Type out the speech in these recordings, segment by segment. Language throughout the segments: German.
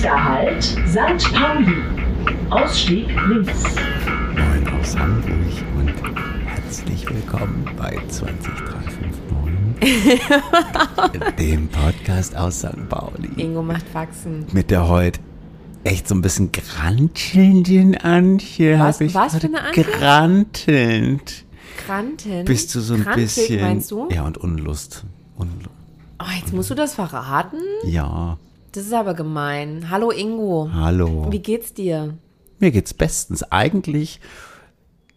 Nächster Halt, St. Pauli. Ausstieg links. Moin aus Hamburg und herzlich willkommen bei 20359, dem Podcast aus St. Pauli. Ingo macht Faxen. Mit der heute echt so ein bisschen grantelnden Antje. Was- ich was für eine Antje? Grantelnd. Kranten. Bist du so ein Krantig, bisschen. meinst du? Ja, und Unlust. Unlust. Oh, jetzt musst du das verraten? Ja, Das ist aber gemein. Hallo Ingo. hallo. Wie geht's dir? Mir geht's bestens. Eigentlich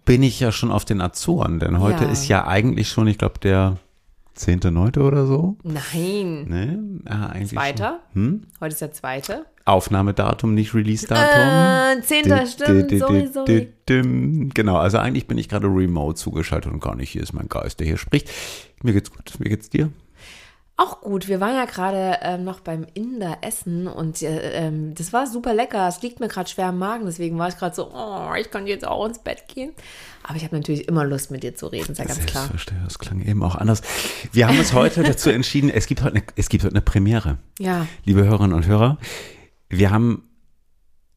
bin ich ja schon auf den Azoren, denn heute Ja. ist ja eigentlich schon, ich glaube, der 10.9. oder so. Nein. Ne? Ja, eigentlich Zweiter? Hm? Heute ist der zweite. Aufnahmedatum, nicht Release-Datum. Äh, zehnter, Di- stimmt. Sorry, sorry. Genau, also eigentlich bin ich gerade remote zugeschaltet und gar nicht hier ist mein Geist, der hier spricht. Mir geht's gut. Wie geht's dir? Auch gut. Wir waren ja gerade ähm, noch beim Inder essen und äh, ähm, das war super lecker. Es liegt mir gerade schwer im Magen, deswegen war ich gerade so, oh, ich kann jetzt auch ins Bett gehen. Aber ich habe natürlich immer Lust, mit dir zu reden, ist ja ganz klar. Selbstverständlich, das klang eben auch anders. Wir haben uns heute dazu entschieden, es gibt heute eine, es gibt heute eine Premiere. Ja. liebe Hörerinnen und Hörer, wir haben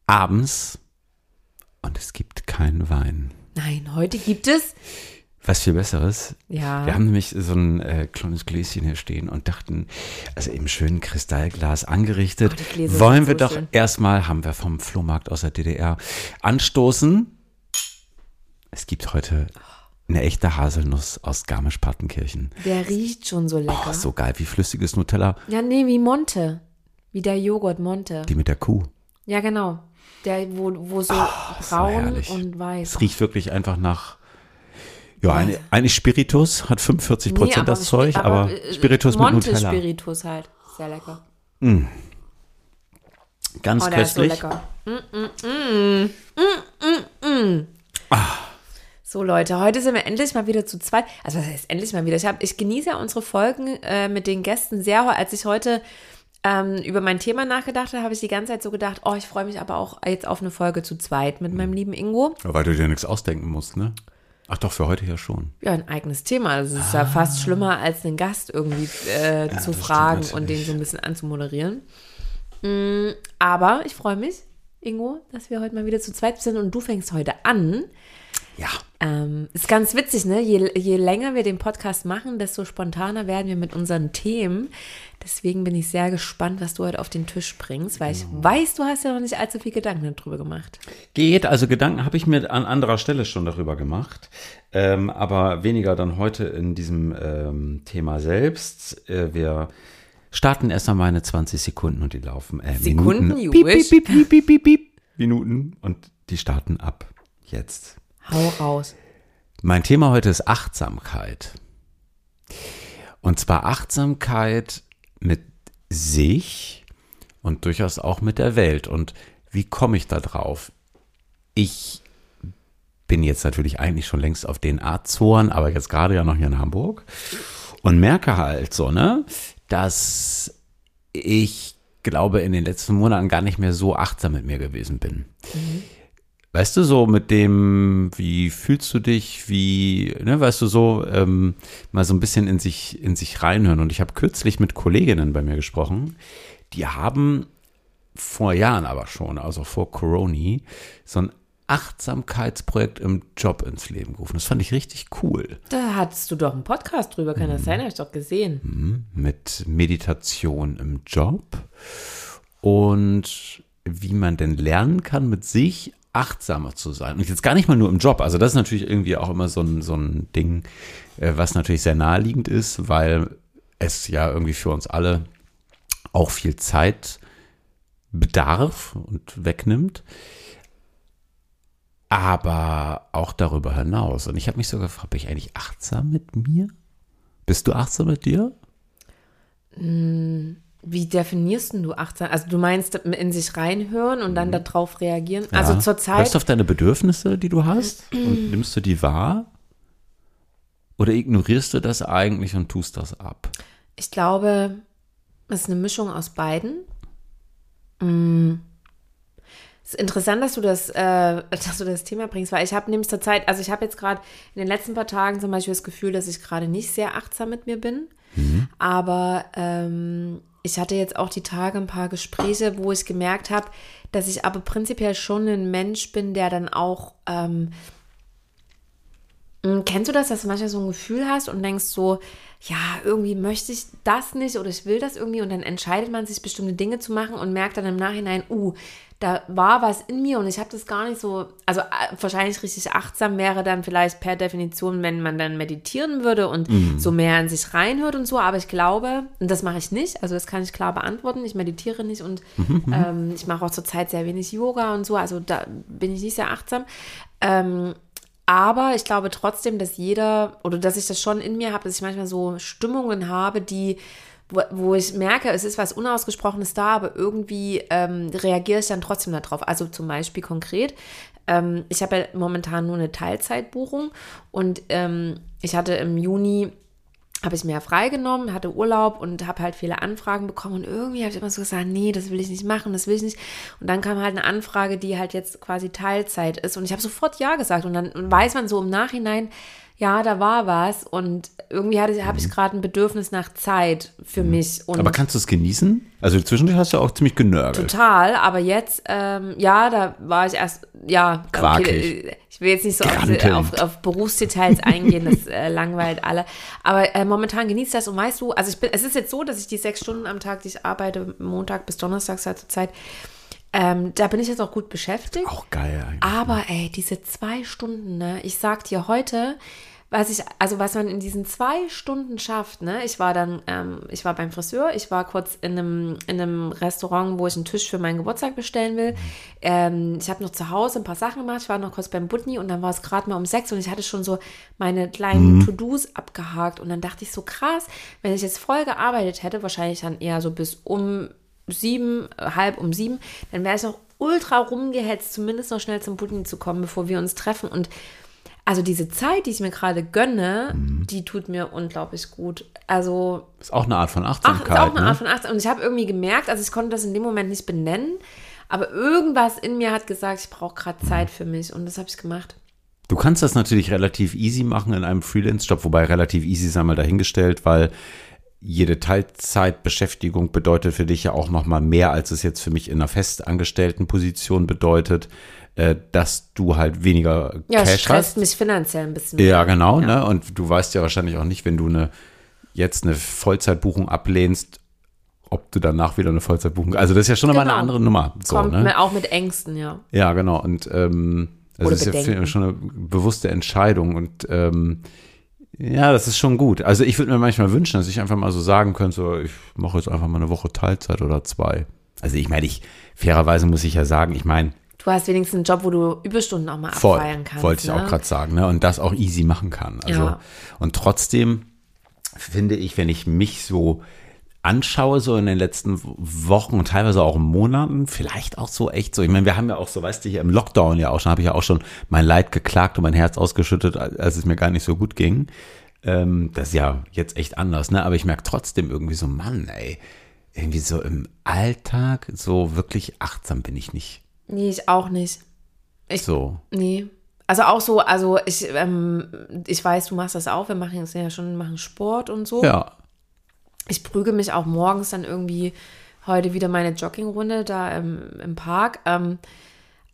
abends und es gibt keinen Wein. Nein, heute gibt es. Was viel Besseres. Ja. Wir haben nämlich so ein äh, kleines Gläschen hier stehen und dachten, also im schönen Kristallglas angerichtet, Oh, wollen wir so doch schön. erstmal, haben wir vom Flohmarkt aus der DDR, anstoßen. Es gibt heute eine echte Haselnuss aus Garmisch-Partenkirchen. Der riecht schon so lecker. Oh, so geil, wie flüssiges Nutella, Ja, nee, wie Monte. Wie der Joghurt Monte. die mit der Kuh. Ja, genau. Der, wo, wo so so braun herrlich. und weiß. Es riecht wirklich einfach nach. Ja, eine, eigentlich Spiritus, hat 45 Prozent aber das Zeug, Spi- aber, äh, Spiritus mit Monte Nutella. Spiritus halt. Sehr lecker. Ganz Oh, ist so köstlich. lecker. Mm, mm, mm. Mm, mm, mm. So Leute, heute sind wir endlich mal wieder zu zweit. Also was heißt endlich mal wieder? Ich, hab, ich genieße ja unsere Folgen äh, mit den Gästen sehr. Als ich heute ähm, über mein Thema nachgedacht habe, habe ich die ganze Zeit so gedacht, oh, ich freue mich aber auch jetzt auf eine Folge zu zweit mit meinem lieben Ingo. Weil du dir nichts ausdenken musst, ne? Ach doch, für heute ja schon. Ja, ein eigenes Thema. Das ist ja fast schlimmer, als den Gast irgendwie äh, zu Ah. das fragen und den so ein bisschen anzumoderieren. Mm, aber ich freue mich, Ingo, dass wir heute mal wieder zu zweit sind und du fängst heute an. Ja. Ähm, ist ganz witzig, ne? Je, je länger wir den Podcast machen, desto spontaner werden wir mit unseren Themen. Deswegen bin ich sehr gespannt, was du heute auf den Tisch bringst, weil ich weiß, du hast ja noch nicht allzu viel Gedanken darüber gemacht. Geht, also Gedanken habe ich mir an anderer Stelle schon darüber gemacht, ähm, aber weniger dann heute in diesem ähm, Thema selbst. Äh, wir starten erst einmal meine 20 Sekunden und die laufen. Äh, Sekunden, Minuten. Piep, piep, piep, piep, piep, piep. Minuten und die starten ab jetzt. Hau raus. Mein Thema heute ist Achtsamkeit. Und zwar Achtsamkeit mit sich und durchaus auch mit der Welt. Und wie komme ich da drauf? Ich bin jetzt natürlich eigentlich schon längst auf den Azoren, aber jetzt gerade ja noch hier in Hamburg und merke halt so, ne, dass ich glaube, in den letzten Monaten gar nicht mehr so achtsam mit mir gewesen bin. Weißt du, so mit dem, wie fühlst du dich, wie, ne, weißt du, so ähm, mal so ein bisschen in sich, in sich reinhören. Und ich habe kürzlich mit Kolleginnen bei mir gesprochen, die haben vor Jahren aber schon, also vor Corona, so ein Achtsamkeitsprojekt im Job ins Leben gerufen. Das fand ich richtig cool. Da hattest du doch einen Podcast drüber, kann das sein? Habe ich doch gesehen. Mit Meditation im Job und wie man denn lernen kann, mit sich achtsamer zu sein. Und jetzt gar nicht mal nur im Job. Also das ist natürlich irgendwie auch immer so ein, so ein Ding, äh, was natürlich sehr naheliegend ist, weil es ja irgendwie für uns alle auch viel Zeit bedarf und wegnimmt. Aber auch darüber hinaus. Und ich habe mich so gefragt, bin ich eigentlich achtsam mit mir? Bist du achtsam mit dir? Wie definierst du achtsam? Also du meinst in sich reinhören und dann darauf reagieren? Ja. Also zur Zeit. Hörst du auf deine Bedürfnisse, die du hast und nimmst du die wahr? Oder ignorierst du das eigentlich und tust das ab? Ich glaube, es ist eine Mischung aus beiden. Mm. Es ist interessant, dass du das, äh, dass du das Thema bringst, weil ich habe nämlich zur Zeit, also ich habe jetzt gerade in den letzten paar Tagen zum Beispiel das Gefühl, dass ich gerade nicht sehr achtsam mit mir bin. Aber ähm, ich hatte jetzt auch die Tage ein paar Gespräche, wo ich gemerkt habe, dass ich aber prinzipiell schon ein Mensch bin, der dann auch ähm, hm, Kennst du das, dass du manchmal so ein Gefühl hast und denkst so, ja, irgendwie möchte ich das nicht oder ich will das irgendwie und dann entscheidet man sich, bestimmte Dinge zu machen und merkt dann im Nachhinein, uh, da war was in mir und ich habe das gar nicht so, also äh, wahrscheinlich richtig achtsam wäre dann vielleicht per Definition, wenn man dann meditieren würde und mhm. so mehr in sich reinhört und so, aber ich glaube, und das mache ich nicht, also das kann ich klar beantworten, ich meditiere nicht und mhm. mhm. ähm, ich mache auch zurzeit sehr wenig Yoga und so, also da bin ich nicht sehr achtsam. Ähm, aber ich glaube trotzdem, dass jeder, oder dass ich das schon in mir habe, dass ich manchmal so Stimmungen habe, die wo, wo ich merke, es ist was Unausgesprochenes da, aber irgendwie ähm, reagiere ich dann trotzdem darauf. Also zum Beispiel konkret, ähm, ich habe ja momentan nur eine Teilzeitbuchung und ähm, ich hatte im Juni habe ich mir freigenommen, hatte Urlaub und habe halt viele Anfragen bekommen und irgendwie habe ich immer so gesagt, nee, das will ich nicht machen, das will ich nicht. Und dann kam halt eine Anfrage, die halt jetzt quasi Teilzeit ist und ich habe sofort ja gesagt und dann weiß man so im Nachhinein, ja, da war was und irgendwie habe ich gerade ein Bedürfnis nach Zeit für mhm. mich. Und aber kannst du es genießen? Also zwischendurch hast du auch ziemlich genörgelt. Total, aber jetzt, ähm, ja, da war ich erst, ja, okay, ich will jetzt nicht so auf, auf, auf, Berufsdetails eingehen, das äh, langweilt alle. Aber äh, momentan genießt das und weißt du, also ich bin, es ist jetzt so, dass ich die sechs Stunden am Tag, die ich arbeite, Montag bis Donnerstag zur Zeit, ähm, da bin ich jetzt auch gut beschäftigt. Auch geil eigentlich. Aber ey, diese zwei Stunden, ne? Ich sag dir heute, was ich, also was man in diesen zwei Stunden schafft, ne? Ich war dann, ähm, ich war beim Friseur, ich war kurz in einem, in einem Restaurant, wo ich einen Tisch für meinen Geburtstag bestellen will. Ähm, ich habe noch zu Hause ein paar Sachen gemacht, ich war noch kurz beim Butni und dann war es gerade mal um sechs und ich hatte schon so meine kleinen mhm. To-Dos abgehakt und dann dachte ich so krass, wenn ich jetzt voll gearbeitet hätte, wahrscheinlich dann eher so bis um sieben, halb um sieben, dann wäre ich noch ultra rumgehetzt, zumindest noch schnell zum Pudding zu kommen, bevor wir uns treffen. Und also diese Zeit, die ich mir gerade gönne, mhm. die tut mir unglaublich gut. Also ist auch eine Art von Achtsamkeit. Ach, ist auch eine ne? Art von Achtsamkeit. Und ich habe irgendwie gemerkt, also ich konnte das in dem Moment nicht benennen, aber irgendwas in mir hat gesagt, ich brauche gerade Zeit für mich und das habe ich gemacht. Du kannst das natürlich relativ easy machen in einem Freelance-Job, wobei relativ easy sei mal dahingestellt, weil jede Teilzeitbeschäftigung bedeutet für dich ja auch noch mal mehr, als es jetzt für mich in einer festangestellten Position bedeutet, äh, dass du halt weniger ja, Cash stresst hast. mich finanziell ein bisschen. Ja, genau. Ja. Ne? Und du weißt ja wahrscheinlich auch nicht, wenn du eine jetzt eine Vollzeitbuchung ablehnst, ob du danach wieder eine Vollzeitbuchung. Also das ist ja schon genau. mal eine andere Nummer. So, Kommt ne? auch mit Ängsten, ja. Ja, genau. Und ähm, das Oder ist Bedenken. ja schon eine bewusste Entscheidung und ähm, ja, das ist schon gut. Also ich würde mir manchmal wünschen, dass ich einfach mal so sagen könnte, so, ich mache jetzt einfach mal eine Woche Teilzeit oder zwei. Also ich meine, ich, fairerweise muss ich ja sagen, ich meine. Du hast wenigstens einen Job, wo du Überstunden auch mal voll, abfeiern kannst. Wollte ich ne? auch gerade sagen, ne? Und das auch easy machen kann. Also, ja. und trotzdem finde ich, wenn ich mich so anschaue, so in den letzten Wochen und teilweise auch Monaten, vielleicht auch so echt so. Ich meine, wir haben ja auch so, weißt du, hier im Lockdown ja auch schon, habe ich ja auch schon mein Leid geklagt und mein Herz ausgeschüttet, als es mir gar nicht so gut ging. Ähm, das ist ja jetzt echt anders, ne? Aber ich merke trotzdem irgendwie so, Mann, ey, irgendwie so im Alltag so wirklich achtsam bin ich nicht. Nee, ich auch nicht. Ich, so. Nee. Also auch so, also ich, ähm, ich weiß, du machst das auch, wir machen jetzt ja schon, machen Sport und so. Ja ich prüge mich auch morgens dann irgendwie heute wieder meine Joggingrunde da im, im Park. Ähm,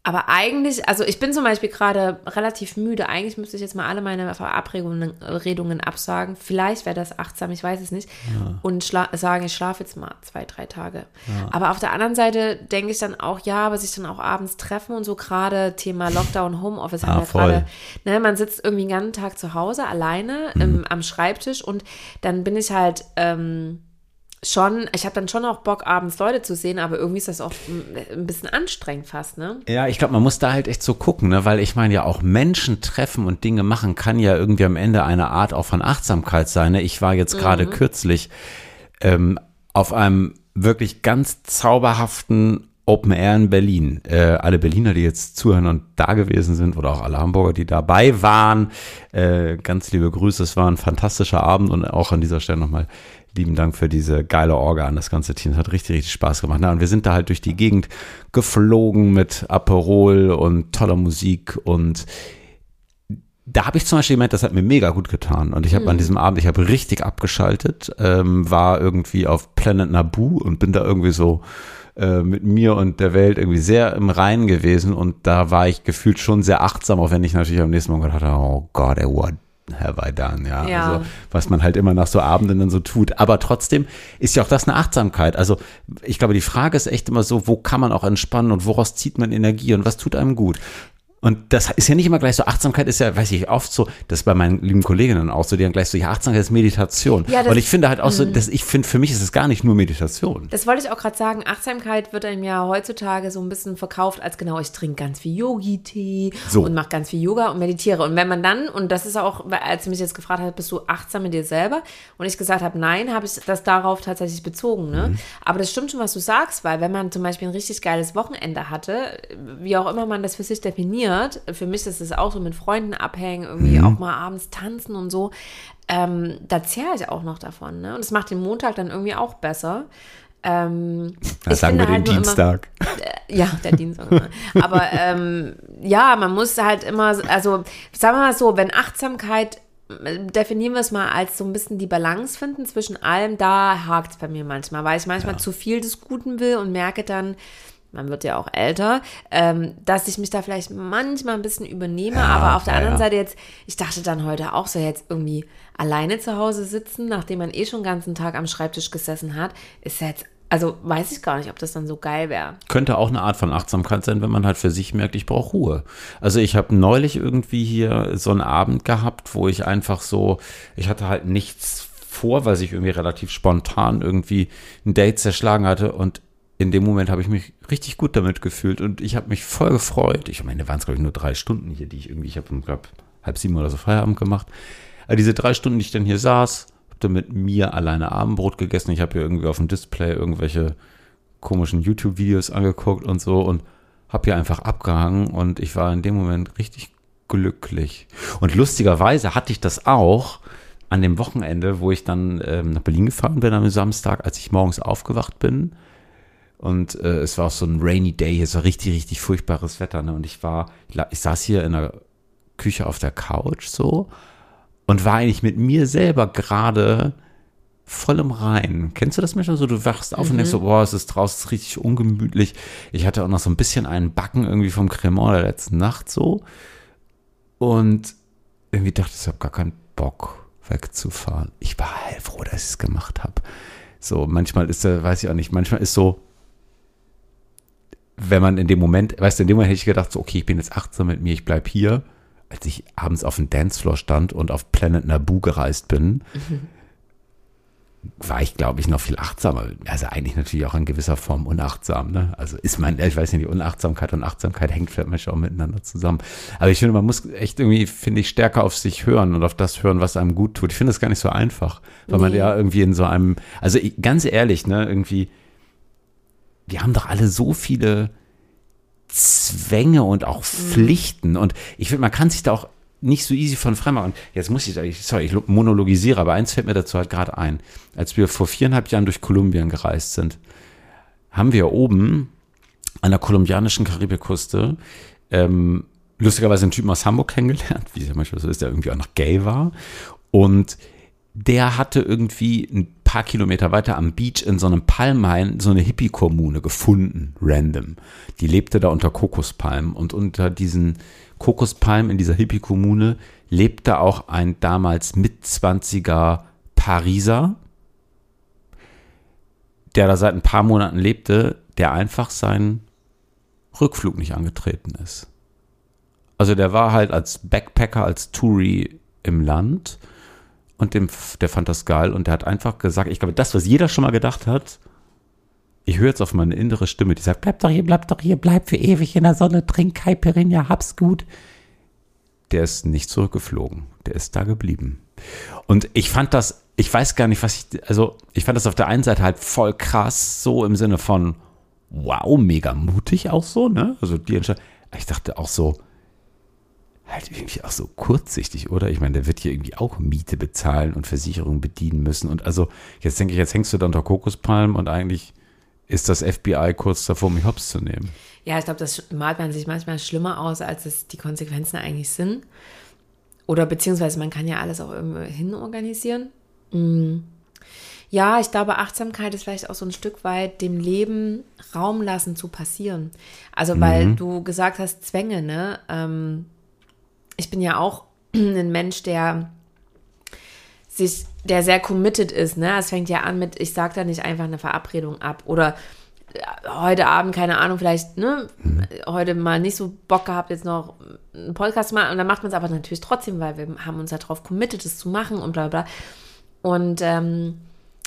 aber eigentlich, also ich bin zum Beispiel gerade relativ müde. Eigentlich müsste ich jetzt mal alle meine Verabredungen absagen. Vielleicht wäre das achtsam, ich weiß es nicht. Ja. Und sagen, ich schlafe jetzt mal zwei, drei Tage. Ja. Aber auf der anderen Seite denke ich dann auch, ja, aber sich dann auch abends treffen und so gerade Thema Lockdown, Homeoffice. Ah, voll. ne, man sitzt irgendwie den ganzen Tag zu Hause alleine mhm. im, am Schreibtisch und dann bin ich halt. Ähm, schon, ich habe dann schon auch Bock, abends Leute zu sehen, aber irgendwie ist das auch ein bisschen anstrengend fast, ne? Ja, ich glaube, man muss da halt echt so gucken, ne? weil ich meine ja auch Menschen treffen und Dinge machen kann ja irgendwie am Ende eine Art auch von Achtsamkeit sein. Ne? Ich war jetzt gerade mhm. kürzlich ähm, auf einem wirklich ganz zauberhaften Open Air in Berlin. Äh, alle Berliner, die jetzt zuhören und da gewesen sind oder auch alle Hamburger, die dabei waren, äh, ganz liebe Grüße. Es war ein fantastischer Abend und auch an dieser Stelle nochmal lieben Dank für diese geile Orga an das ganze Team. Es hat richtig, richtig Spaß gemacht. Na, und wir sind da halt durch die Gegend geflogen mit Aperol und toller Musik und da habe ich zum Beispiel gemerkt, das hat mir mega gut getan. Und ich habe Mhm. an diesem Abend, ich habe richtig abgeschaltet, ähm, war irgendwie auf Planet Naboo und bin da irgendwie so äh, mit mir und der Welt irgendwie sehr im Reinen gewesen. Und da war ich gefühlt schon sehr achtsam, auch wenn ich natürlich am nächsten Morgen gedacht habe, oh Gott, ey, what I done? Ja, Ja. also was man halt immer nach so Abenden dann so tut. Aber trotzdem ist ja auch das eine Achtsamkeit. Also ich glaube, die Frage ist echt immer so, wo kann man auch entspannen und woraus zieht man Energie und was tut einem gut? Und das ist ja nicht immer gleich so, Achtsamkeit ist ja, weiß ich, oft so, das ist bei meinen lieben Kolleginnen auch so, die dann gleich so, ja, Achtsamkeit ist Meditation. Ja, das- und ich finde halt auch so, dass ich finde, für mich ist es gar nicht nur Meditation. Das wollte ich auch gerade sagen. Achtsamkeit wird einem ja heutzutage so ein bisschen verkauft als genau, ich trinke ganz viel Yogi-Tee So. und mache ganz viel Yoga und meditiere. Und wenn man dann, und das ist auch, als du mich jetzt gefragt hast, bist du achtsam mit dir selber? Und ich gesagt habe, nein, habe ich das darauf tatsächlich bezogen. Ne? Mhm. Aber das stimmt schon, was du sagst, weil wenn man zum Beispiel ein richtig geiles Wochenende hatte, wie auch immer man das für sich definiert, für mich ist es auch so mit Freunden abhängen, irgendwie Mhm. auch mal abends tanzen und so. Ähm, da zehre ich auch noch davon. Ne? Und das macht den Montag dann irgendwie auch besser. Ähm, Da ich sagen wir finde den halt nur immer- Dienstag. ja, der Dienstag. immer. Aber ähm, ja, man muss halt immer, also sagen wir mal so, wenn Achtsamkeit, äh, definieren wir es mal als so ein bisschen die Balance finden zwischen allem, da hakt es bei mir manchmal, weil ich manchmal zu viel des Guten will und merke dann, man wird ja auch älter, ähm, dass ich mich da vielleicht manchmal ein bisschen übernehme, aber auf der ja, anderen ja. Seite jetzt, ich dachte dann heute auch so jetzt irgendwie alleine zu Hause sitzen, nachdem man eh schon den ganzen Tag am Schreibtisch gesessen hat, ist jetzt, also weiß ich gar nicht, ob das dann so geil wäre. Könnte auch eine Art von Achtsamkeit sein, wenn man halt für sich merkt, ich brauche Ruhe. Also ich habe neulich irgendwie hier so einen Abend gehabt, wo ich einfach so, ich hatte halt nichts vor, weil sich irgendwie relativ spontan irgendwie ein Date zerschlagen hatte und in dem Moment habe ich mich richtig gut damit gefühlt und ich habe mich voll gefreut. Ich meine, waren es glaube ich nur drei Stunden hier, die ich irgendwie, ich habe glaube halb sieben oder so Feierabend gemacht. Aber diese drei Stunden, die ich dann hier saß, habe dann mit mir alleine Abendbrot gegessen. Ich habe hier irgendwie auf dem Display irgendwelche komischen YouTube-Videos angeguckt und so und habe hier einfach abgehangen und ich war in dem Moment richtig glücklich. Und lustigerweise hatte ich das auch an dem Wochenende, wo ich dann ähm, nach Berlin gefahren bin am Samstag, als ich morgens aufgewacht bin. Und äh, es war auch so ein rainy day, es war richtig, richtig furchtbares Wetter. Ne? Und ich war, ich saß hier in der Küche auf der Couch so und war eigentlich mit mir selber gerade voll im Rein. Kennst du das manchmal so? Du wachst auf und denkst so, boah, es ist draußen es ist richtig ungemütlich. Ich hatte auch noch so ein bisschen einen Backen irgendwie vom Cremant der letzten Nacht so. Und irgendwie dachte ich, ich habe gar keinen Bock wegzufahren. Ich war heilfroh, dass ich es gemacht habe. So, manchmal ist er, weiß ich auch nicht, manchmal ist so, wenn man in dem Moment, weißt du, in dem Moment hätte ich gedacht, so, okay, ich bin jetzt achtsam mit mir, ich bleib hier. Als ich abends auf dem Dancefloor stand und auf Planet Naboo gereist bin, war ich, glaube ich, noch viel achtsamer. Also eigentlich natürlich auch in gewisser Form unachtsam. Ne? Also ist mein, ich weiß nicht, die Unachtsamkeit und Achtsamkeit hängt vielleicht manchmal auch miteinander zusammen. Aber ich finde, man muss echt irgendwie, finde ich, stärker auf sich hören und auf das hören, was einem gut tut. Ich finde das gar nicht so einfach, weil man Nee. ja irgendwie in so einem, also ich, ganz ehrlich, ne, irgendwie, wir haben doch alle so viele Zwänge und auch Pflichten. Und ich finde, man kann sich da auch nicht so easy von frei machen. Jetzt muss ich- sorry, ich monologisiere, aber eins fällt mir dazu halt gerade ein. Als wir vor viereinhalb Jahren durch Kolumbien gereist sind, haben wir oben an der kolumbianischen Karibikküste ähm, lustigerweise einen Typen aus Hamburg kennengelernt, wie es ja manchmal so ist, der irgendwie auch noch gay war. Und der hatte irgendwie ein paar Kilometer weiter am Beach in so einem Palmhain so eine Hippie-Kommune gefunden, random. Die lebte da unter Kokospalmen und unter diesen Kokospalmen in dieser Hippie-Kommune lebte auch ein damals Mitzwanziger Pariser, der da seit ein paar Monaten lebte, der einfach seinen Rückflug nicht angetreten ist. Also der war halt als Backpacker, als Touri im Land und dem, der fand das geil und der hat einfach gesagt, ich glaube, das, was jeder schon mal gedacht hat, ich höre jetzt auf meine innere Stimme, die sagt, bleib doch hier, bleib doch hier, bleib für ewig in der Sonne, trink Caipirinha, hab's gut. Der ist nicht zurückgeflogen, der ist da geblieben. Und ich fand das, ich weiß gar nicht, was ich, also ich fand das auf der einen Seite halt voll krass, so im Sinne von, wow, mega mutig auch so, ne? Also die Entscheidung, ich dachte auch so, halt irgendwie auch so kurzsichtig, oder? Ich meine, der wird hier irgendwie auch Miete bezahlen und Versicherungen bedienen müssen. Und also, jetzt denke ich, jetzt hängst du da unter Kokospalmen und eigentlich ist das FBI kurz davor, mich hops zu nehmen. Ja, ich glaube, das malt man sich manchmal schlimmer aus, als es die Konsequenzen eigentlich sind. Oder beziehungsweise man kann ja alles auch irgendwie hin organisieren. Mm. Ja, ich glaube, Achtsamkeit ist vielleicht auch so ein Stück weit dem Leben Raum lassen zu passieren. Also, weil du gesagt hast, Zwänge, ne? Ähm, ich bin ja auch ein Mensch, der sich, der sehr committed ist, ne? Es fängt ja an mit, ich sage da nicht einfach eine Verabredung ab oder äh, heute Abend, keine Ahnung, vielleicht, ne, heute mal nicht so Bock gehabt, jetzt noch einen Podcast zu machen und dann macht man es aber natürlich trotzdem, weil wir haben uns ja darauf committed, es zu machen und bla bla. Und ähm,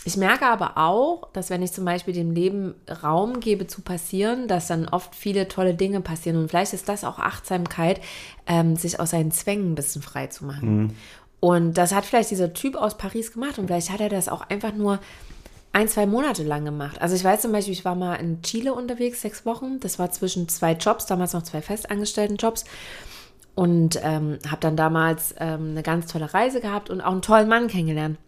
ich merke aber auch, dass wenn ich zum Beispiel dem Leben Raum gebe zu passieren, dass dann oft viele tolle Dinge passieren. Und vielleicht ist das auch Achtsamkeit, ähm, sich aus seinen Zwängen ein bisschen frei zu machen. Und das hat vielleicht dieser Typ aus Paris gemacht und vielleicht hat er das auch einfach nur ein, zwei Monate lang gemacht. Also ich weiß zum Beispiel, ich war mal in Chile unterwegs, sechs Wochen. Das war zwischen zwei Jobs, damals noch zwei festangestellten Jobs. Und ähm, habe dann damals ähm, eine ganz tolle Reise gehabt und auch einen tollen Mann kennengelernt.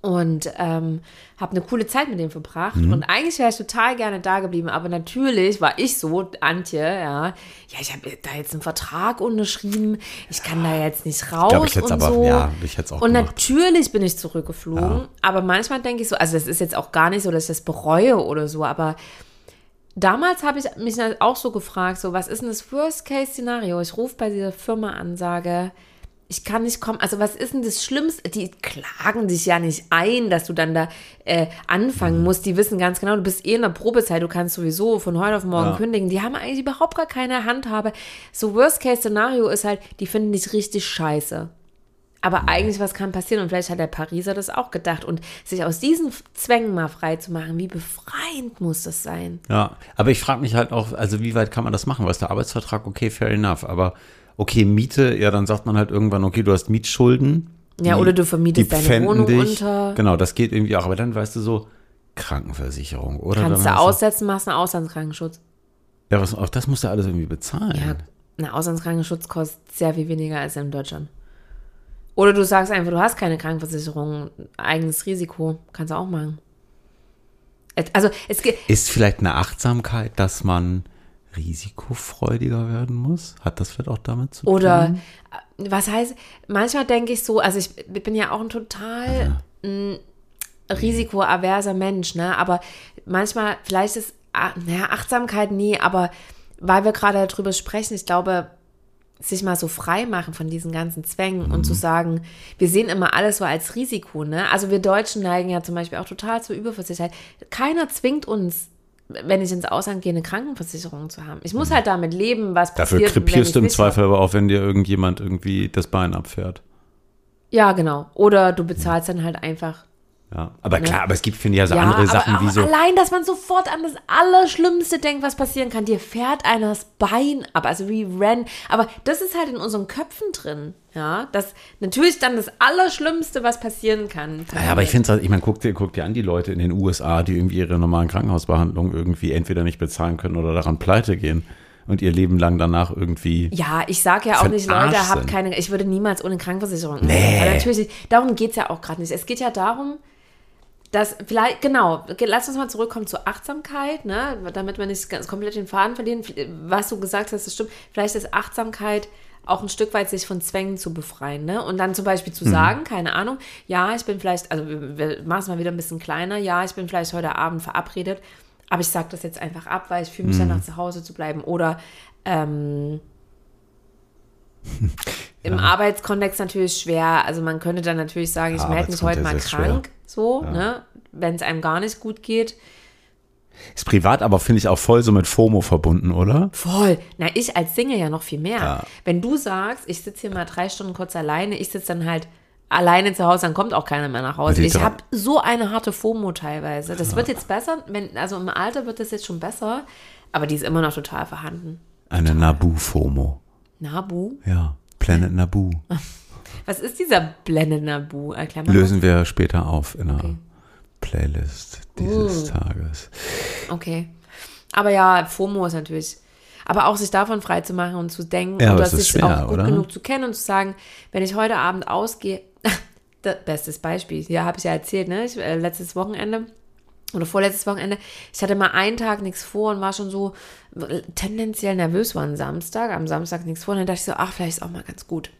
Und ähm, habe eine coole Zeit mit dem verbracht. Und eigentlich wäre ich total gerne da geblieben. Aber natürlich war ich so, Antje, ja, ja, ich habe da jetzt einen Vertrag unterschrieben. Ich kann da jetzt nicht raus ich hätte es und aber- so. ja, ich hätte es auch und gemacht. natürlich bin ich zurückgeflogen. Aber manchmal denke ich so, also das ist jetzt auch gar nicht so, dass ich das bereue oder so. Aber damals habe ich mich auch so gefragt, so was ist denn das Worst-Case-Szenario? Ich rufe bei dieser Firma an, sage, ich kann nicht kommen. Also was ist denn das Schlimmste? Die klagen dich ja nicht ein, dass du dann da äh, anfangen musst. Die wissen ganz genau, du bist eh in der Probezeit, du kannst sowieso von heute auf morgen Ja. kündigen. Die haben eigentlich überhaupt gar keine Handhabe. So Worst-Case-Szenario ist halt, die finden dich richtig scheiße. Aber eigentlich, was kann passieren? Und vielleicht hat der Pariser das auch gedacht. Und sich aus diesen Zwängen mal frei zu machen, wie befreiend muss das sein? Ja, aber ich frage mich halt auch, also wie weit kann man das machen? Was der Arbeitsvertrag, okay, fair enough. Aber okay, Miete, ja, dann sagt man halt irgendwann, okay, du hast Mietschulden. Ja, die- oder du vermietest die deine pfänden Wohnung dich. unter. Genau, das geht irgendwie auch. Aber dann weißt du so, Krankenversicherung, oder? Kannst du aussetzen, machst einen Auslandskrankenschutz. Ja, was, auch das musst du alles irgendwie bezahlen. Ja, ein Auslandskrankenschutz kostet sehr viel weniger als in Deutschland. Oder du sagst einfach, du hast keine Krankenversicherung, eigenes Risiko, kannst du auch machen. Also es geht, Ist vielleicht eine Achtsamkeit, dass man risikofreudiger werden muss? Hat das vielleicht auch damit zu tun? Oder äh, was heißt, manchmal denke ich so, also ich bin ja auch ein total mh, risikoaverser Mensch, ne? Aber manchmal, vielleicht ist, naja, Achtsamkeit, nee, aber weil wir gerade darüber sprechen, ich glaube, sich mal so frei machen von diesen ganzen Zwängen und zu sagen, wir sehen immer alles so als Risiko, ne? Also wir Deutschen neigen ja zum Beispiel auch total zur Überversichertheit. Keiner zwingt uns, wenn ich ins Ausland gehe, eine Krankenversicherung zu haben. Ich muss halt damit leben, was Dafür passiert. wenn krepierst du im Zweifel aber auch, wenn dir irgendjemand irgendwie das Bein abfährt. Ja, genau. Oder du bezahlst dann halt einfach. Ja, aber klar, aber es gibt, finde ich, ja so ja, andere aber Sachen auch wie so. allein, dass man sofort an das Allerschlimmste denkt, was passieren kann. Dir fährt einer das Bein ab, also wie Ren. Aber das ist halt in unseren Köpfen drin. Ja, das natürlich dann das Allerschlimmste, was passieren kann. Naja, aber ich finde es, ich meine, guck dir, guck dir an die Leute in den USA, die irgendwie ihre normalen Krankenhausbehandlungen irgendwie entweder nicht bezahlen können oder daran pleite gehen und ihr Leben lang danach irgendwie. Ja, ich sage ja auch nicht, Leute, habt keine, ich würde niemals ohne Krankenversicherung. Nee. Aber natürlich, darum geht es ja auch gerade nicht. Es geht ja darum, dass vielleicht, genau, ge- lass uns mal zurückkommen zur Achtsamkeit, ne, damit wir nicht ganz komplett den Faden verlieren. Was du gesagt hast, das stimmt. Vielleicht ist Achtsamkeit auch ein Stück weit sich von Zwängen zu befreien, ne? Und dann zum Beispiel Mhm. zu sagen, keine Ahnung, ja, ich bin vielleicht, also wir, wir machen es mal wieder ein bisschen kleiner, ja, ich bin vielleicht heute Abend verabredet, aber ich sage das jetzt einfach ab, weil ich fühle mich Mhm. danach zu Hause zu bleiben. Oder ähm, im Arbeitskontext natürlich schwer. Also man könnte dann natürlich sagen, ich Ja, melde mich heute mal ist schwer. krank, so, ne? Wenn es einem gar nicht gut geht. Ist privat aber, finde ich, auch voll so mit FOMO verbunden, oder? Voll. Na, ich als Single ja noch viel mehr. Ja. Wenn du sagst, ich sitze hier mal drei Stunden kurz alleine, ich sitze dann halt alleine zu Hause, dann kommt auch keiner mehr nach Hause. Ich habe so eine harte FOMO teilweise. Das wird jetzt besser, wenn, also im Alter wird das jetzt schon besser, aber die ist immer noch total vorhanden. Eine Nabu-FOMO. Nabu? Ja, Planet Nabu. Was ist dieser Blende Nabu? Erklär mal. Lösen wir später auf in einer Okay. Playlist dieses Tages. Okay. Aber ja, FOMO ist natürlich. Aber auch sich davon frei zu machen und zu denken Ja, oder sich schwer, auch gut oder? genug zu kennen und zu sagen, wenn ich heute Abend ausgehe, das bestes Beispiel, ja, habe ich ja erzählt, ne? Ich, äh, letztes Wochenende oder vorletztes Wochenende, ich hatte mal einen Tag nichts vor und war schon so tendenziell nervös, war ein Samstag, am Samstag nichts vor und dann dachte ich so, ach, vielleicht ist auch mal ganz gut.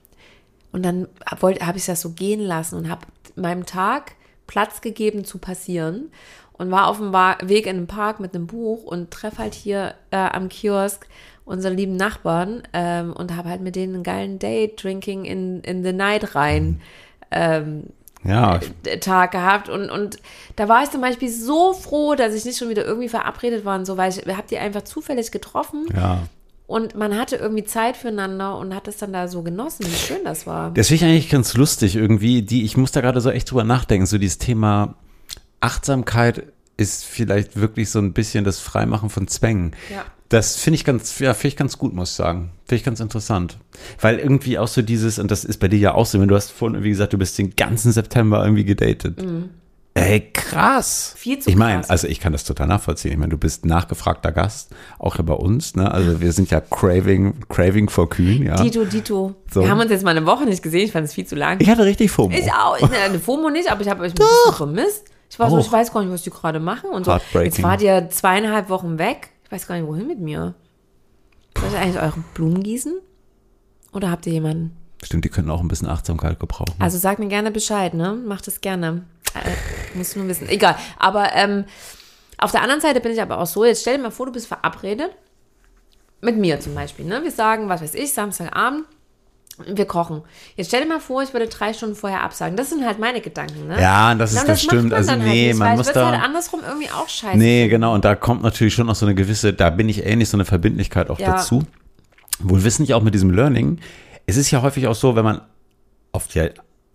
Und dann habe ich das so gehen lassen und habe meinem Tag Platz gegeben zu passieren und war auf dem Weg in den Park mit einem Buch und treffe halt hier äh, am Kiosk unsere lieben Nachbarn ähm, und habe halt mit denen einen geilen Date, Drinking in, in the Night rein. Ähm, ja. Äh, Tag gehabt und, und da war ich zum Beispiel so froh, dass ich nicht schon wieder irgendwie verabredet war und so, weil ich habe die einfach zufällig getroffen. Ja. Und man hatte irgendwie Zeit füreinander und hat es dann da so genossen, wie schön das war. Das finde ich eigentlich ganz lustig irgendwie. Die, ich muss da gerade so echt drüber nachdenken. So dieses Thema Achtsamkeit ist vielleicht wirklich so ein bisschen das Freimachen von Zwängen. Ja. Das finde ich ganz, ja, finde ich ganz gut, muss ich sagen. Finde ich ganz interessant. Weil irgendwie auch so dieses, und das ist bei dir ja auch so, wenn du hast vorhin irgendwie gesagt, du bist den ganzen September irgendwie gedatet. Mhm. Ey, krass. Viel zu Ich meine, also ich kann das total nachvollziehen. Ich meine, du bist nachgefragter Gast, auch bei uns, ne? Also wir sind ja craving, craving for Kühn, ja. Dito, Dito. So. Wir haben uns jetzt mal eine Woche nicht gesehen, ich fand es viel zu lang. Ich hatte richtig FOMO. Ich auch. Ne, Eine FOMO nicht, aber ich habe euch ein bisschen vermisst. Ich war so, ich weiß gar nicht, was die gerade machen und so. Jetzt wart ihr zweieinhalb Wochen weg. Ich weiß gar nicht, wohin mit mir. Soll ich eigentlich eure Blumen gießen? Oder habt ihr jemanden? Stimmt, die könnten auch ein bisschen Achtsamkeit gebrauchen. Also sagt mir gerne Bescheid, ne? Macht es gerne. Äh, musst du nur wissen. Egal. Aber ähm, auf der anderen Seite bin ich aber auch so, jetzt stell dir mal vor, du bist verabredet. Mit mir zum Beispiel, ne? Wir sagen, was weiß ich, Samstagabend. Wir kochen. Jetzt stell dir mal vor, ich würde drei Stunden vorher absagen. Das sind halt meine Gedanken, ne? Ja, das ist- Und das macht stimmt. man Also nee, nicht, man muss ich da- halt andersrum irgendwie auch scheiße. Nee, genau. Und da kommt natürlich schon noch so eine gewisse, da bin ich ähnlich, so eine Verbindlichkeit auch Ja. dazu. Wohl wissentlich auch mit diesem Learning. Es ist ja häufig auch so, wenn man oft ja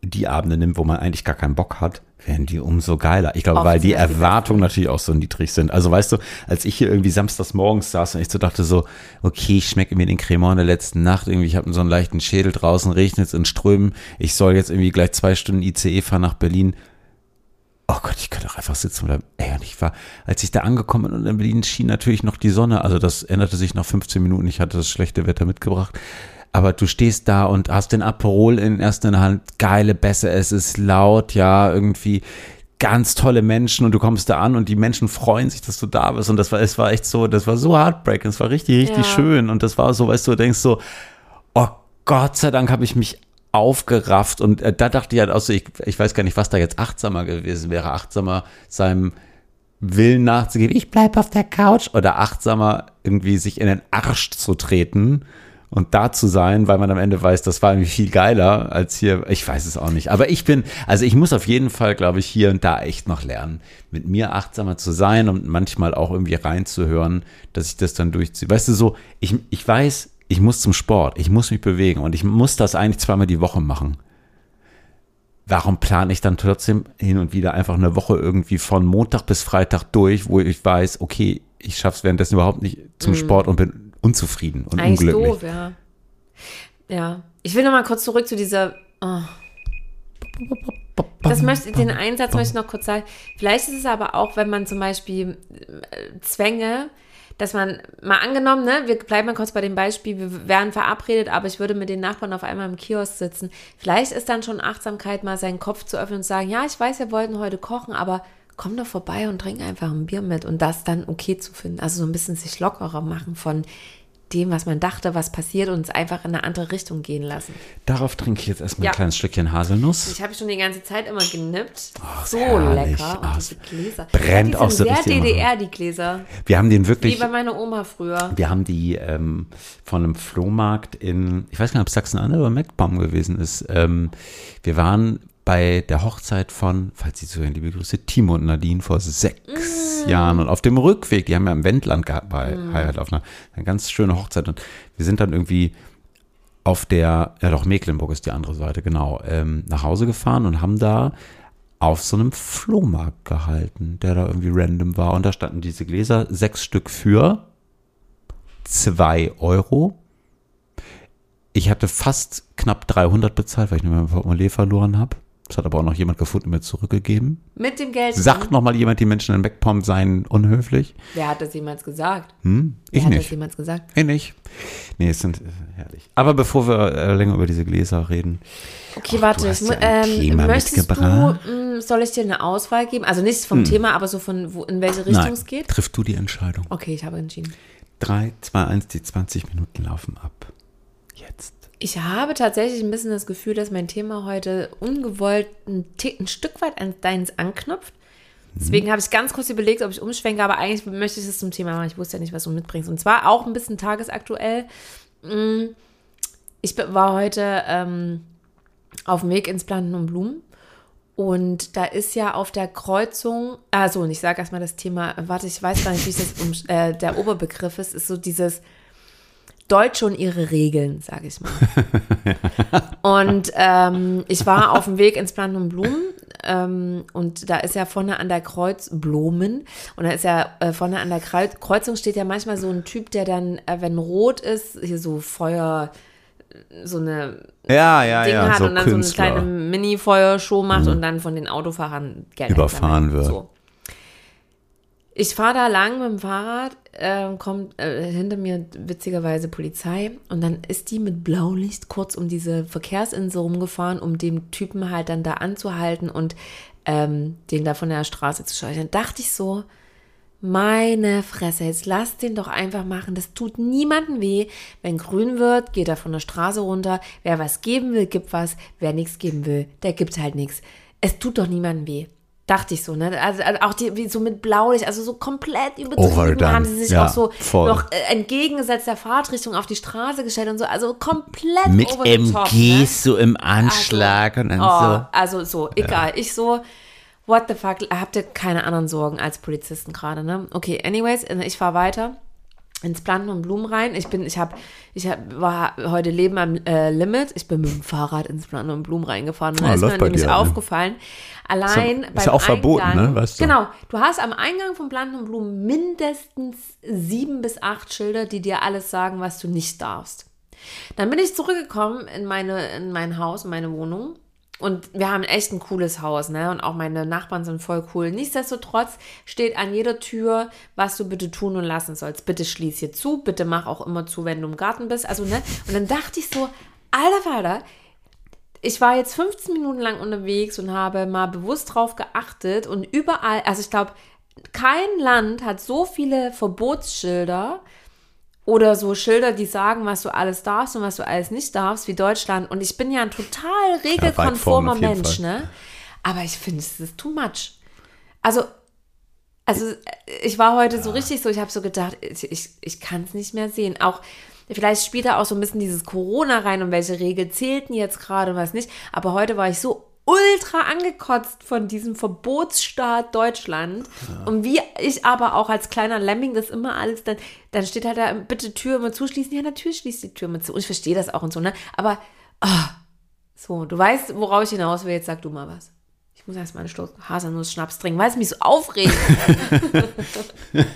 die Abende nimmt, wo man eigentlich gar keinen Bock hat, werden die umso geiler. Ich glaube, weil die Erwartungen natürlich auch so niedrig sind. Also weißt du, als ich hier irgendwie samstags morgens saß und ich so dachte so, okay, ich schmecke mir den Cremant der letzten Nacht irgendwie, ich habe so einen leichten Schädel draußen, regnet es in Strömen, ich soll jetzt irgendwie gleich zwei Stunden ICE fahren nach Berlin. Oh Gott, ich könnte auch einfach sitzen oder, ey, und ich war, als ich da angekommen bin und in Berlin schien natürlich noch die Sonne, also das änderte sich nach 15 Minuten, ich hatte das schlechte Wetter mitgebracht, aber du stehst da und hast den Aperol in erster Hand, geile Bässe, es ist laut, ja, irgendwie ganz tolle Menschen und du kommst da an und die Menschen freuen sich, dass du da bist. Und das war, es war echt so, das war so heartbreaking, es war richtig, richtig Ja. schön. Und das war so, weißt du, du denkst so, oh Gott sei Dank habe ich mich aufgerafft. Und äh, da dachte ich halt auch so, ich, ich weiß gar nicht, was da jetzt achtsamer gewesen wäre, achtsamer seinem Willen nachzugeben, ich bleib auf der Couch. Oder achtsamer irgendwie sich in den Arsch zu treten und da zu sein, weil man am Ende weiß, das war irgendwie viel geiler als hier, ich weiß es auch nicht, aber ich bin, also ich muss auf jeden Fall, glaube ich, hier und da echt noch lernen, mit mir achtsamer zu sein und manchmal auch irgendwie reinzuhören, dass ich das dann durchziehe. Weißt du, so, ich, ich weiß, ich muss zum Sport, ich muss mich bewegen und ich muss das eigentlich zweimal die Woche machen. Warum plane ich dann trotzdem hin und wieder einfach eine Woche irgendwie von Montag bis Freitag durch, wo ich weiß, okay, ich schaffe es währenddessen überhaupt nicht zum Sport und bin unzufrieden und. Eigentlich unglücklich. doof, ja. Ja. Ich will noch mal kurz zurück zu dieser. Oh. Das möchte, den Einsatz möchte ich noch kurz sagen. Vielleicht ist es aber auch, wenn man zum Beispiel äh, Zwänge, dass man mal angenommen, ne, wir bleiben mal kurz bei dem Beispiel, wir wären verabredet, aber ich würde mit den Nachbarn auf einmal im Kiosk sitzen. Vielleicht ist dann schon Achtsamkeit, mal seinen Kopf zu öffnen und zu sagen, ja, ich weiß, wir wollten heute kochen, aber komm doch vorbei und trink einfach ein Bier mit und das dann okay zu finden. Also so ein bisschen sich lockerer machen von dem, was man dachte, was passiert und es einfach in eine andere Richtung gehen lassen. Darauf trinke ich jetzt erstmal Ja. ein kleines Stückchen Haselnuss. Ich habe schon die ganze Zeit immer genippt. so herrlich. lecker. Und es diese Gläser. brennt auch so sehr richtig im DDR, die Gläser. Wir haben den Wie wirklich, bei meiner Oma früher. wir haben die ähm, von einem Flohmarkt in, ich weiß gar nicht, ob es Sachsen-Anhalt oder Meckbaum gewesen ist. Ähm, wir waren bei der Hochzeit von, falls Sie zuhören, liebe Grüße, Timo und Nadine vor sechs Jahren. Und auf dem Rückweg, die haben ja im Wendland geheiratet, auf einer, einer ganz schönen Hochzeit. Und wir sind dann irgendwie auf der, ja doch, Mecklenburg ist die andere Seite, genau, ähm, nach Hause gefahren und haben da auf so einem Flohmarkt gehalten, der da irgendwie random war. Und da standen diese Gläser, sechs Stück für zwei Euro. Ich hatte fast knapp 300 bezahlt, weil ich nur mein Portemonnaie verloren habe. Das hat aber auch noch jemand gefunden und mir zurückgegeben. Mit dem Geld. Sagt noch mal jemand, die Menschen in Backpom seien unhöflich? Wer hat das jemals gesagt? Hm? Wer Ich hat das nicht. jemals gesagt? Ich nicht. Nee, es sind äh, herrlich. Aber bevor wir äh, länger über diese Gläser reden. Okay, Och, warte. du hast ich ja ähm, Thema möchtest du, mh, soll ich dir eine Auswahl geben? Also nicht vom Thema, aber so von wo, in welche Richtung Nein, es geht? triff du die Entscheidung. Okay, ich habe entschieden. 3, 2, 1, die 20 Minuten laufen ab. Ich habe tatsächlich ein bisschen das Gefühl, dass mein Thema heute ungewollt ein, ein Stück weit an deins anknüpft. Deswegen habe ich ganz kurz überlegt, ob ich umschwenke, aber eigentlich möchte ich es zum Thema machen. Ich wusste ja nicht, was du mitbringst. Und zwar auch ein bisschen tagesaktuell. Mm, Ich war heute ähm, auf dem Weg ins Planten und Blumen. Und da ist ja auf der Kreuzung, also und ich sage erstmal das Thema, warte, ich weiß gar nicht, wie das um, äh, der Oberbegriff ist, ist so dieses Deutsche und ihre Regeln, sage ich mal. und ähm, ich war auf dem Weg ins Planten und Blumen ähm, und da ist ja vorne an der Kreuz Blumen und da ist ja äh, vorne an der Kreu- Kreuzung steht ja manchmal so ein Typ, der dann, äh, wenn rot ist, hier so Feuer, so eine Ja, ja, Ding ja, hat so und dann so Künstler. eine kleine Mini-Feuershow macht und dann von den Autofahrern Geld Überfahren wird. So. Ich fahre da lang mit dem Fahrrad, ähm, kommt äh, hinter mir witzigerweise Polizei und dann ist die mit Blaulicht kurz um diese Verkehrsinsel rumgefahren, um dem Typen halt dann da anzuhalten und ähm, den da von der Straße zu scheuchen. Dann dachte ich so, meine Fresse, jetzt lass den doch einfach machen. Das tut niemandem weh. Wenn grün wird, geht er von der Straße runter. Wer was geben will, gibt was. Wer nichts geben will, der gibt halt nichts. Es tut doch niemandem weh. Dachte ich so, ne? Also, also auch die, wie so mit Blaulicht, also so komplett übertrieben Overdone. haben sie sich Ja, auch so voll. noch äh, entgegengesetzt der Fahrtrichtung auf die Straße gestellt und so. Also komplett Mit over the top, ne? MGs so im Anschlag und dann Oh, so. also so, egal. Ich so, what the fuck, habt ihr keine anderen Sorgen als Polizisten gerade, ne? Okay, anyways, ich fahre weiter ins Planten und Blumen rein. Ich bin, ich habe, ich hab, war heute Leben am äh, Limit. Ich bin mit dem Fahrrad ins Planten und Blumen reingefahren. Und Ah, da ist mir nämlich dir, ne? aufgefallen, allein Ist beim ja auch verboten, Eingang, ne? Weißt du? Genau, du hast am Eingang von Planten und Blumen mindestens sieben bis acht Schilder, die dir alles sagen, was du nicht darfst. Dann bin ich zurückgekommen in meine, in mein Haus, in meine Wohnung. Und wir haben echt ein cooles Haus, ne? Und auch meine Nachbarn sind voll cool. Nichtsdestotrotz steht an jeder Tür, was du bitte tun und lassen sollst. Bitte schließ hier zu, bitte mach auch immer zu, wenn du im Garten bist. Also, ne? Und dann dachte ich so, alter Falter, ich war jetzt 15 Minuten lang unterwegs und habe mal bewusst drauf geachtet und überall, also ich glaube, kein Land hat so viele Verbotsschilder oder so Schilder, die sagen, was du alles darfst und was du alles nicht darfst, wie Deutschland. Und ich bin ja ein total regelkonformer jeden Mensch, ne? Aber ich finde, es ist too much. Also, also ich war heute so richtig so, ich habe so gedacht, ich, ich, ich kann es nicht mehr sehen. Auch vielleicht spielt da auch so ein bisschen dieses Corona rein und welche Regeln zählten jetzt gerade und was nicht. Aber heute war ich so ultra angekotzt von diesem Verbotsstaat Deutschland. Und wie ich aber auch als kleiner Lemming das immer alles, dann, dann steht halt da, bitte Tür immer zuschließen. Ja, natürlich schließt die Tür immer zu. Und ich verstehe das auch und so, ne? Aber, ah, so, du weißt, worauf ich hinaus will. Jetzt sag du mal was. Ich muss erst mal einen Schluck Haselnuss-Schnaps trinken, weil es mich so aufregt.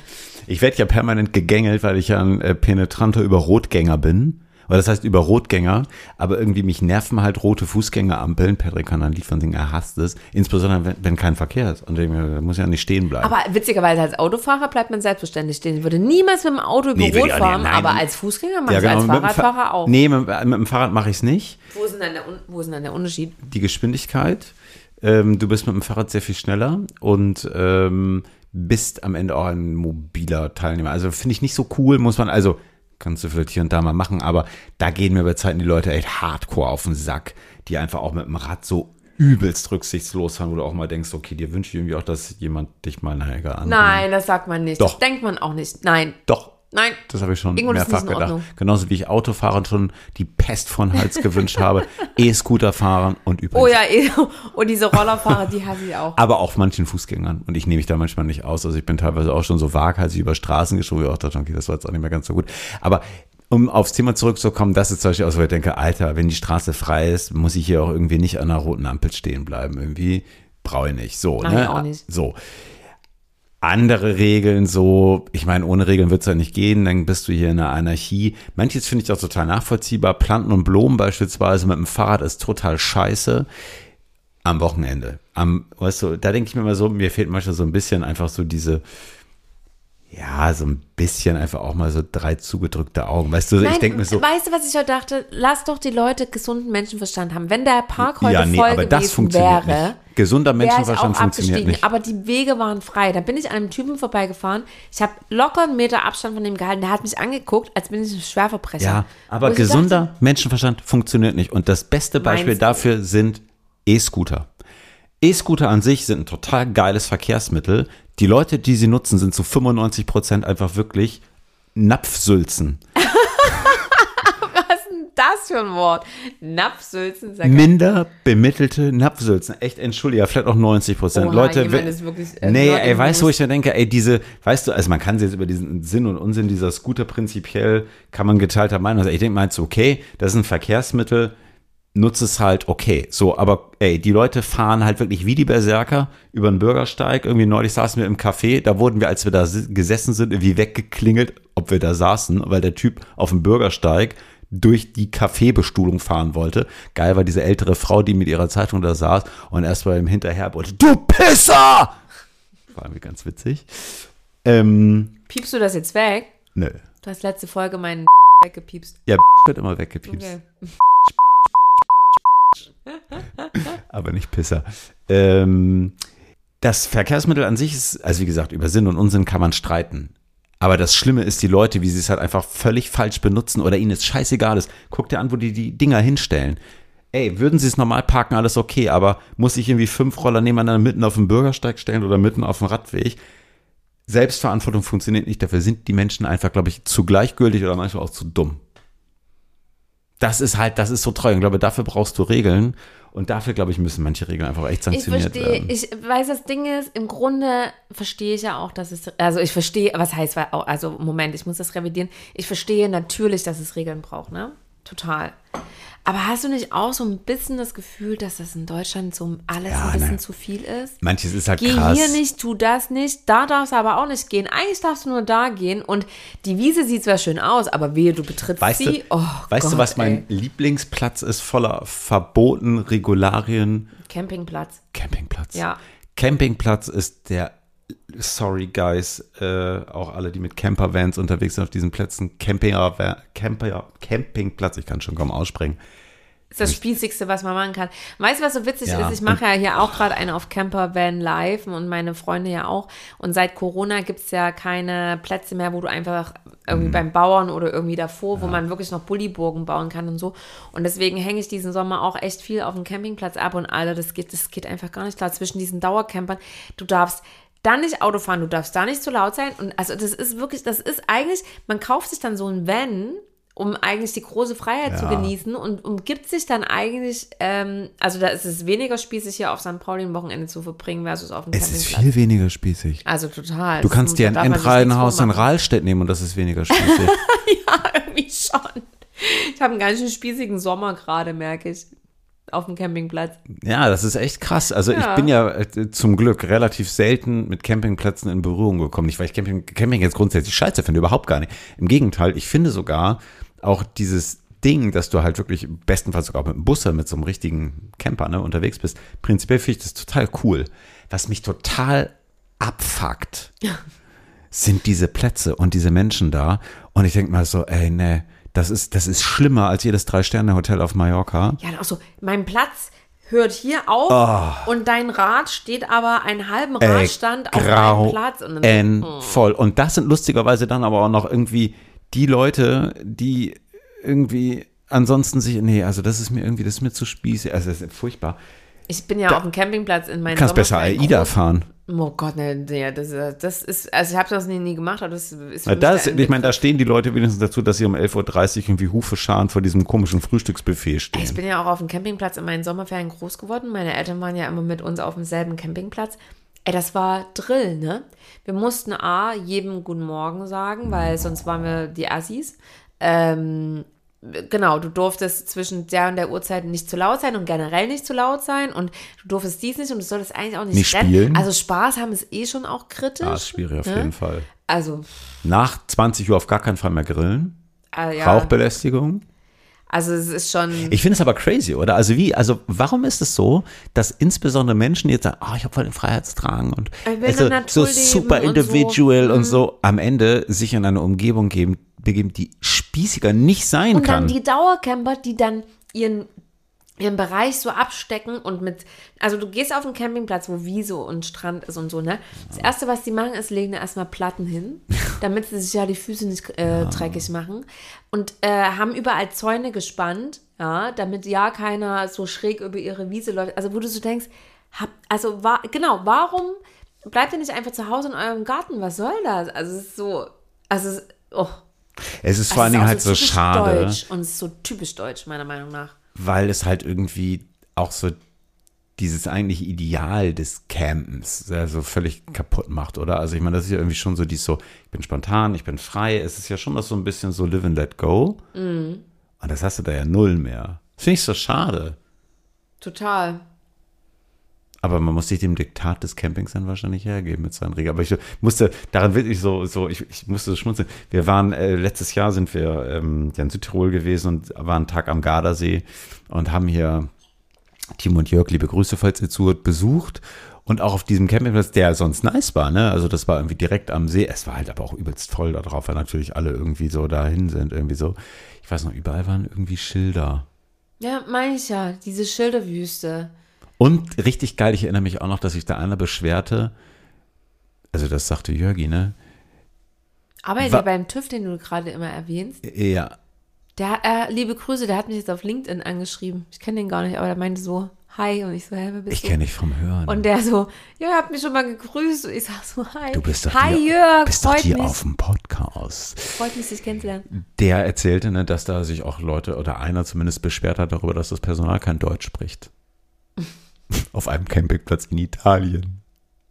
Ich werde ja permanent gegängelt, weil ich ja ein äh, penetranter Über-Rotgänger bin. Oder das heißt über Rotgänger, aber irgendwie mich nerven halt rote Fußgängerampeln. Patrick kann ein Lied von singen, er hasst es. Insbesondere, wenn, wenn kein Verkehr ist. Und da muss ja nicht stehen bleiben. Aber witzigerweise als Autofahrer bleibt man selbstverständlich stehen. Ich würde niemals mit dem Auto über Nee, Rot fahren. Nein. aber als Fußgänger machst ja, du als Fahrradfahrer auch. Nee, mit, mit dem Fahrrad mache ich es nicht. Wo, ist denn dann der, wo ist denn der Unterschied? die Geschwindigkeit. Ähm, du bist mit dem Fahrrad sehr viel schneller und ähm, bist am Ende auch ein mobiler Teilnehmer. Also finde ich nicht so cool, muss man, also kannst du vielleicht hier und da mal machen, aber da gehen mir bei Zeiten die Leute echt hardcore auf den Sack, die einfach auch mit dem Rad so übelst rücksichtslos fahren, wo du auch mal denkst, okay, dir wünsche ich irgendwie auch, dass jemand dich mal nachher an. Nein, das sagt man nicht. Doch. Das denkt man auch nicht. Nein. Doch. Nein. Das habe ich schon Irgendwo mehrfach gedacht. Genauso wie ich Autofahrern schon die Pest von Hals gewünscht habe, E-Scooter fahren und übrigens Oh ja, eh. und diese Rollerfahrer, die hasse ich auch. aber auch manchen Fußgängern. Und ich nehme mich da manchmal nicht aus. Also ich bin teilweise auch schon so waghalsig über Straßen geschoben, ich auch dachte, okay, das war jetzt auch nicht mehr ganz so gut. Aber um aufs Thema zurückzukommen, das ist zum Beispiel aus, wo ich denke, Alter, wenn die Straße frei ist, muss ich hier auch irgendwie nicht an einer roten Ampel stehen bleiben. Irgendwie brauche ich nicht. So, Nein, ne? auch nicht. So. Andere Regeln, so, ich meine, ohne Regeln wird es ja nicht gehen, dann bist du hier in einer Anarchie. Manches finde ich auch total nachvollziehbar. Planten und Blumen beispielsweise mit dem Fahrrad ist total scheiße am Wochenende. Am, weißt du, da denke ich mir immer so, mir fehlt manchmal so ein bisschen einfach so diese, Ja, so ein bisschen einfach auch mal so drei zugedrückte Augen. Weißt du, ich Nein, denke mir so, Weißt du, was ich heute dachte? Lass doch die Leute gesunden Menschenverstand haben. Wenn der Park heute ja, nee, voll aber das funktioniert wäre, nicht. Gesunder ich Menschenverstand auch funktioniert abgestiegen. nicht. Aber die Wege waren frei. Da bin ich an einem Typen vorbeigefahren. Ich habe locker einen Meter Abstand von dem gehalten. Der hat mich angeguckt, als bin ich ein Schwerverbrecher. Ja, aber ich gesunder dachte, Menschenverstand funktioniert nicht. Und das beste Beispiel dafür sind E-Scooter. E-Scooter an sich sind ein total geiles Verkehrsmittel. Die Leute, die sie nutzen, sind zu 95 Prozent einfach wirklich Napfsülzen. was ist denn das für ein Wort? Napfsülzen. Sag Minder bemittelte Napfsülzen. Echt, entschuldige, vielleicht auch 90 Prozent. Leute, wirklich, äh, nee, ey, weißt du, wo ich mir denke, ey, diese, weißt du, also man kann sich jetzt über diesen Sinn und Unsinn dieser Scooter prinzipiell, kann man geteilter Meinung sein. Ich denke mal, okay, das ist ein Verkehrsmittel, nutze es halt, okay. So, aber ey, die Leute fahren halt wirklich wie die Berserker über den Bürgersteig. Irgendwie neulich saßen wir im Café, da wurden wir, als wir da gesessen sind, irgendwie weggeklingelt, ob wir da saßen, weil der Typ auf dem Bürgersteig durch die Kaffeebestuhlung fahren wollte. Geil war diese ältere Frau, die mit ihrer Zeitung da saß und erst mal ihm hinterher wollte, du Pisser! War irgendwie ganz witzig. Ähm, Piepst du das jetzt weg? nö. Du hast letzte Folge meinen weggepiepst. Ja, wird immer weggepiepst. Okay. aber nicht Pisser. Ähm, das Verkehrsmittel an sich ist, also wie gesagt, über Sinn und Unsinn kann man streiten. Aber das Schlimme ist die Leute, wie sie es halt einfach völlig falsch benutzen oder ihnen es scheißegal ist. Guck dir an, wo die die Dinger hinstellen. Ey, würden sie es normal parken, alles okay, aber muss ich irgendwie fünf Roller nebeneinander mitten auf dem Bürgersteig stellen oder mitten auf dem Radweg? Selbstverantwortung funktioniert nicht, dafür sind die Menschen einfach, glaube ich, zu gleichgültig oder manchmal auch zu dumm. Das ist halt, das ist so treu. Und ich glaube, dafür brauchst du Regeln. Und dafür, glaube ich, müssen manche Regeln einfach echt Ich sanktioniert verstehe, werden. ich weiß, das Ding ist, im Grunde verstehe ich ja auch, dass es, also ich verstehe, was heißt, also Moment, ich muss das revidieren. Ich verstehe natürlich, dass es Regeln braucht, ne? Total. Aber hast du nicht auch so ein bisschen das Gefühl, dass das in Deutschland so alles Ja, ein bisschen ne. zu viel ist? Manches ist halt Geh krass. hier nicht, tu das nicht, da darfst du aber auch nicht gehen. Eigentlich darfst du nur da gehen und die Wiese sieht zwar schön aus, aber wehe, du betrittst Weißt sie. du, oh weißt Gott, du, was mein ey. Lieblingsplatz ist voller Verboten, Regularien? Campingplatz. Campingplatz. Ja. Campingplatz ist der, sorry guys, äh, auch alle, die mit Campervans unterwegs sind auf diesen Plätzen, Camper, Camper, Campingplatz, ich kann schon kaum aussprechen. ist das Spießigste, was man machen kann. Weißt du, was so witzig Ja, ist? Ich mache ja hier auch gerade eine auf Camper Van Live und meine Freunde ja auch. Und seit Corona gibt es ja keine Plätze mehr, wo du einfach Mhm. irgendwie beim Bauern oder irgendwie davor, wo man wirklich noch Bulliburgen bauen kann und so. Und deswegen hänge ich diesen Sommer auch echt viel auf dem Campingplatz ab und Alter, das geht, das geht einfach gar nicht klar zwischen diesen Dauercampern. Du darfst dann nicht Auto fahren, du darfst da nicht zu laut sein. Und also das ist wirklich, das ist eigentlich, man kauft sich dann so ein Van, um eigentlich die große Freiheit zu Ja. genießen und umgibt sich dann eigentlich, ähm, also da ist es weniger spießig, hier auf St. Pauli ein Wochenende zu verbringen versus auf dem Es ist viel weniger spießig. Also total. Du kannst dir ein Endreihenhaus in. Rahlstedt nehmen und das ist weniger spießig. Ja, irgendwie schon. Ich habe einen ganz schön spießigen Sommer gerade, merke ich. Auf dem Campingplatz. Ja, das ist echt krass. Also ich Ja. bin ja äh, zum Glück relativ selten mit Campingplätzen in Berührung gekommen. Nicht, weil ich Camping, Camping jetzt grundsätzlich scheiße finde, überhaupt gar nicht. Im Gegenteil, ich finde sogar auch dieses Ding, dass du halt wirklich bestenfalls sogar mit einem Bus oder mit so einem richtigen Camper ne, unterwegs bist, prinzipiell finde ich das total cool. Was mich total abfuckt, sind diese Plätze und diese Menschen da. Und ich denke mal so, ey, ne, das ist, das ist schlimmer als jedes Drei-Sterne-Hotel auf Mallorca. Ja, auch so, mein Platz hört hier auf und dein Rad steht aber einen halben Radstand auf einem Platz. Und dann, N voll. Und das sind lustigerweise dann aber auch noch irgendwie die Leute, die irgendwie ansonsten sich, nee, also das ist mir irgendwie, das ist mir zu spießig, also das ist furchtbar. Ich bin ja auf dem Campingplatz in meinem Du kannst besser AIDA fahren. Oh Gott, ne, nee, das, ist- das ist, also ich habe das nie, nie gemacht, aber das ist Na, das, ich meine, da stehen die Leute wenigstens dazu, dass sie um 11.30 Uhr irgendwie Hufe scharen vor diesem komischen Frühstücksbuffet Ich stehen. bin ja auch auf dem Campingplatz in meinen Sommerferien groß geworden. Meine Eltern waren ja immer mit uns auf demselben Campingplatz. Ey, das war Drill, ne? Wir mussten A, jedem Guten Morgen sagen, weil sonst waren wir die Assis. Ähm, genau, du durftest zwischen der und der Uhrzeit nicht zu laut sein und generell nicht zu laut sein und du durftest dies nicht und du solltest eigentlich auch nicht, Nicht rennen. spielen? Also Spaß haben ist eh schon auch kritisch. Ja, ist schwierig auf ne? jeden Fall. Also, Nach 20 Uhr auf gar keinen Fall mehr grillen. äh, ja. Rauchbelästigung. Also es ist schon. Ich finde es aber crazy, oder? Also wie, also warum ist es so, dass insbesondere Menschen jetzt sagen, oh, ich habe voll den Freiheitsdrang und also, so super leben und so. individual und Mhm. so, am Ende sich in eine Umgebung geben, begeben, die spießiger nicht sein Und kann. dann die Dauercamper, die dann ihren, ihren Bereich so abstecken und mit, also du gehst auf einen Campingplatz, wo Wiese und Strand ist und so, ne? Das erste, was die machen, ist, legen da erstmal Platten hin, damit sie sich ja die Füße nicht äh, dreckig machen. Und äh, haben überall Zäune gespannt, ja, damit ja keiner so schräg über ihre Wiese läuft. Also wo du so denkst, hab, also wa genau, warum bleibt ihr nicht einfach zu Hause in eurem Garten? Was soll das? Also es ist so, also es ist, oh. Es ist vor allen Also Dingen halt so schade, Deutsch und es ist so typisch deutsch, meiner Meinung nach. weil es halt irgendwie auch so dieses eigentliche Ideal des Campens also völlig kaputt macht, oder? Also ich meine, das ist ja irgendwie schon so die so, ich bin spontan, ich bin frei. Es ist ja schon das so ein bisschen so live and let go. Mhm. Und das hast du da ja null mehr. Finde ich so schade. Total. Aber man muss sich dem Diktat des Campings dann wahrscheinlich hergeben mit seinen Regeln. Aber ich musste daran wirklich so, so ich, ich musste so schmunzeln. Wir waren, äh, letztes Jahr sind wir ähm, ja in Südtirol gewesen und waren einen Tag am Gardasee und haben hier Timo und Jörg, liebe Grüße, falls ihr zuhört, besucht. Und auch auf diesem Campingplatz, der sonst nice war, ne? Also das war irgendwie direkt am See. Es war halt aber auch übelst voll da drauf, weil natürlich alle irgendwie so dahin sind, irgendwie so. Ich weiß noch, überall waren irgendwie Schilder. Ja, meine ich ja, diese Schilderwüste. Und richtig geil, ich erinnere mich auch noch, dass sich da einer beschwerte, also das sagte Jörgi, ne? Arbeitet Wa- beim TÜV, den du gerade immer erwähnst? Ja, Der, äh, liebe Grüße, der hat mich jetzt auf LinkedIn angeschrieben. Ich kenne den gar nicht, aber der meinte so, hi. Und ich so, hä, wer bist ich du? kenne dich vom Hören. Und der so, ja, ihr habt mich schon mal gegrüßt. Und ich sag so, hi. du bist doch hi, die, Jörg, bist doch mich. auf dem Podcast. Freut mich, dich kennenzulernen. Der erzählte, ne, dass da sich auch Leute oder einer zumindest beschwert hat darüber, dass das Personal kein Deutsch spricht. auf einem Campingplatz in Italien.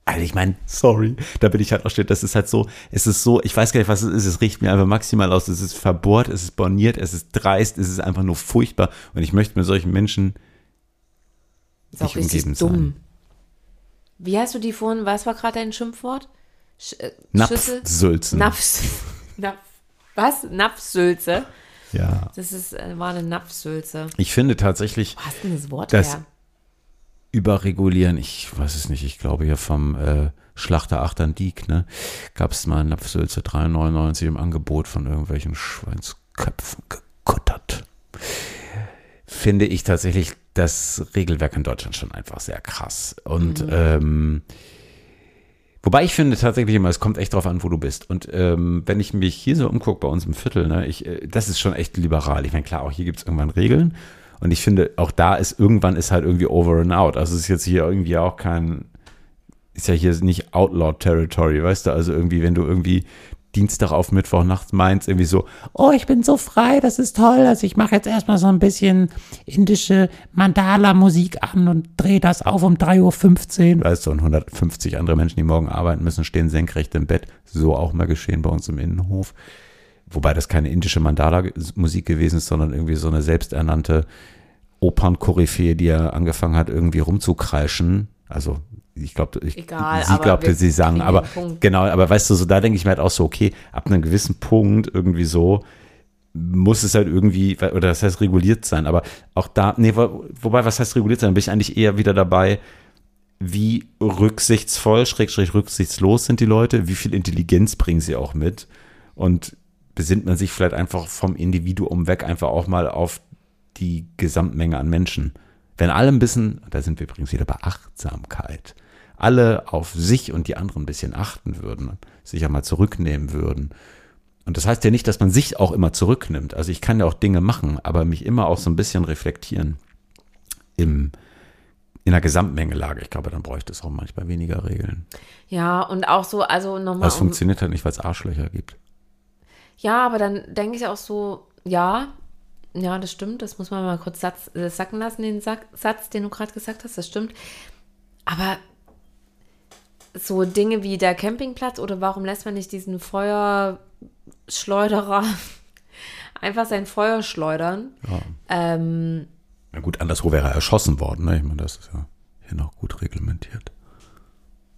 Also ich meine, sorry, da bin ich halt auch still. Das ist halt so, es ist so, ich weiß gar nicht, was es ist. Es riecht mir einfach maximal aus. Es ist verbohrt, es ist borniert, es ist dreist, es ist einfach nur furchtbar. Und ich möchte mit solchen Menschen Ist auch nicht richtig umgeben dumm. sein. Wie hast du die vorhin, was war gerade dein Schimpfwort? Sch äh? Napfsülzen. Napf. Napf. Was? Napfsülze? Ja. Das ist, äh, war eine Napfsülze. Ich finde tatsächlich, Wo hast du denn das Wort Das- her? Überregulieren, ich weiß es nicht, ich glaube hier vom äh, Schlachter Achtern Diek, ne, gab es mal Napfsülze 3,99 im Angebot von irgendwelchen Schweinsköpfen gekuttert. Finde ich tatsächlich das Regelwerk in Deutschland schon einfach sehr krass. Und ähm, Wobei ich finde tatsächlich immer, es kommt echt drauf an, wo du bist. Und ähm, wenn ich mich hier so umgucke bei uns im Viertel, ne, ich, äh, das ist schon echt liberal. Ich meine, klar, auch hier gibt es irgendwann Regeln. Und ich finde, auch da ist irgendwann ist halt irgendwie over and out. Also es ist jetzt hier irgendwie auch kein, ist ja hier nicht Outlaw Territory, weißt du? Also irgendwie, wenn du irgendwie Dienstag auf Mittwoch nachts meinst, irgendwie so, oh, ich bin so frei, das ist toll. Also ich mache jetzt erstmal so ein bisschen indische Mandala-Musik an und drehe das auf um 3.15 Uhr. Weißt du, und 150 andere Menschen, die morgen arbeiten müssen, stehen senkrecht im Bett. So auch mal geschehen bei uns im Innenhof. Wobei das keine indische Mandala-Musik gewesen ist, sondern irgendwie so eine selbsternannte Opernkoryphäe, die ja angefangen hat, irgendwie rumzukreischen. Also ich glaube, sie glaubte, sie sang, aber genau, aber weißt du, so da denke ich mir halt auch so, okay, ab einem gewissen Punkt irgendwie so muss es halt irgendwie, oder das heißt reguliert sein, aber auch da, nee, wo- wobei, was heißt reguliert sein, bin ich eigentlich eher wieder dabei, wie rücksichtsvoll, schrägstrich rücksichtslos sind die Leute, wie viel Intelligenz bringen sie auch mit? Und besinnt man sich vielleicht einfach vom Individuum weg einfach auch mal auf die Gesamtmenge an Menschen. Wenn alle ein bisschen, da sind wir übrigens wieder bei Achtsamkeit, alle auf sich und die anderen ein bisschen achten würden, sich einmal zurücknehmen würden. Und das heißt ja nicht, dass man sich auch immer zurücknimmt. Also ich kann ja auch Dinge machen, aber mich immer auch so ein bisschen reflektieren im, in der Gesamtmengelage. Ich glaube, dann bräuchte es auch manchmal weniger Regeln. Ja, und auch so, also nochmal. Das Um, funktioniert halt nicht, weil es Arschlöcher gibt. Ja, aber dann denke ich auch so, ja, ja, das stimmt, das muss man mal kurz Satz, äh, sacken lassen, den Sack, Satz, den du gerade gesagt hast, das stimmt. Aber so Dinge wie der Campingplatz oder warum lässt man nicht diesen Feuerschleuderer einfach sein Feuer schleudern? Ja. Ähm, Na gut, anderswo wäre er erschossen worden. Ne? Ich meine, das ist ja hier noch gut reglementiert.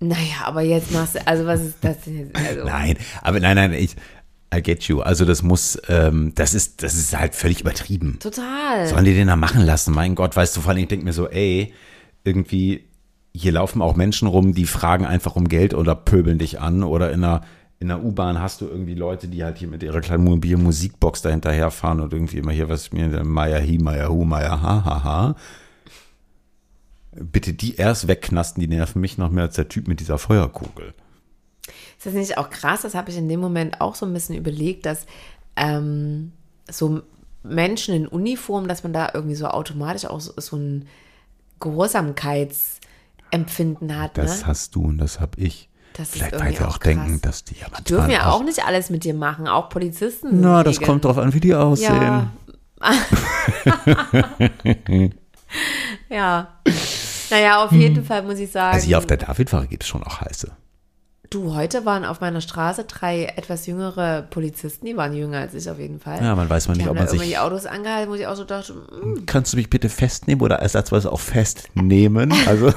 naja, aber jetzt machst du, also was ist das denn jetzt? Also, Nein, aber nein, nein, ich, I get you. Also das muss, ähm, das ist, das ist halt völlig übertrieben. Total. Sollen die den da machen lassen? Mein Gott, weißt du, vor allem, ich denke mir so, ey, irgendwie, hier laufen auch Menschen rum, die fragen einfach um Geld oder pöbeln dich an oder in einer, in einer U-Bahn hast du irgendwie Leute, die halt hier mit ihrer kleinen mobilen Musikbox dahinterher fahren und irgendwie immer hier was mir, Maya hi, Maya hu, Maya ha, ha, ha. Bitte die erst wegknasten, die nerven mich noch mehr als der Typ mit dieser Feuerkugel. Ist das nicht auch krass? Das habe ich in dem Moment auch so ein bisschen überlegt, dass ähm, so Menschen in Uniform, dass man da irgendwie so automatisch auch so, so ein Gehorsamkeitsempfinden hat. Das ne? hast du und das hab ich. Das Vielleicht, weil wir auch auch denken, dass die ja manchmal Dürfen ja auch nicht alles mit dir machen, auch Polizisten. Na, das Regeln. kommt drauf an, wie die aussehen. Ja. ja. Naja, auf jeden Fall muss ich sagen. Also hier auf der Davidwache gibt es schon auch heiße. Du, heute waren auf meiner Straße drei etwas jüngere Polizisten, die waren jünger als ich auf jeden Fall. Ja, man weiß man die nicht, ob man sich. die Autos angehalten, wo ich auch so dachte, mm, Kannst du mich bitte festnehmen oder ersatzweise auch festnehmen? Also,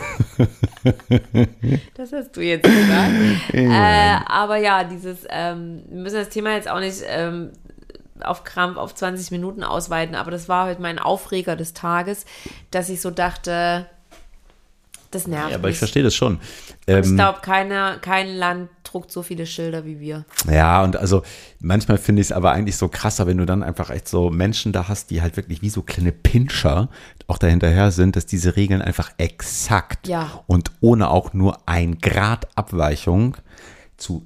das hast du jetzt gesagt. äh, aber ja, dieses, ähm, wir müssen das Thema jetzt auch nicht ähm, auf Krampf auf 20 Minuten ausweiten, aber das war heute mein Aufreger des Tages, dass ich so dachte, das nervt ja, aber ich mich. verstehe das schon. Und ich Ähm, glaube, kein Land druckt so viele Schilder wie wir. Ja, und also manchmal finde ich es aber eigentlich so krasser, wenn du dann einfach echt so Menschen da hast, die halt wirklich wie so kleine Pinscher auch dahinterher sind, dass diese Regeln einfach exakt Ja. und ohne auch nur ein Grad Abweichung zu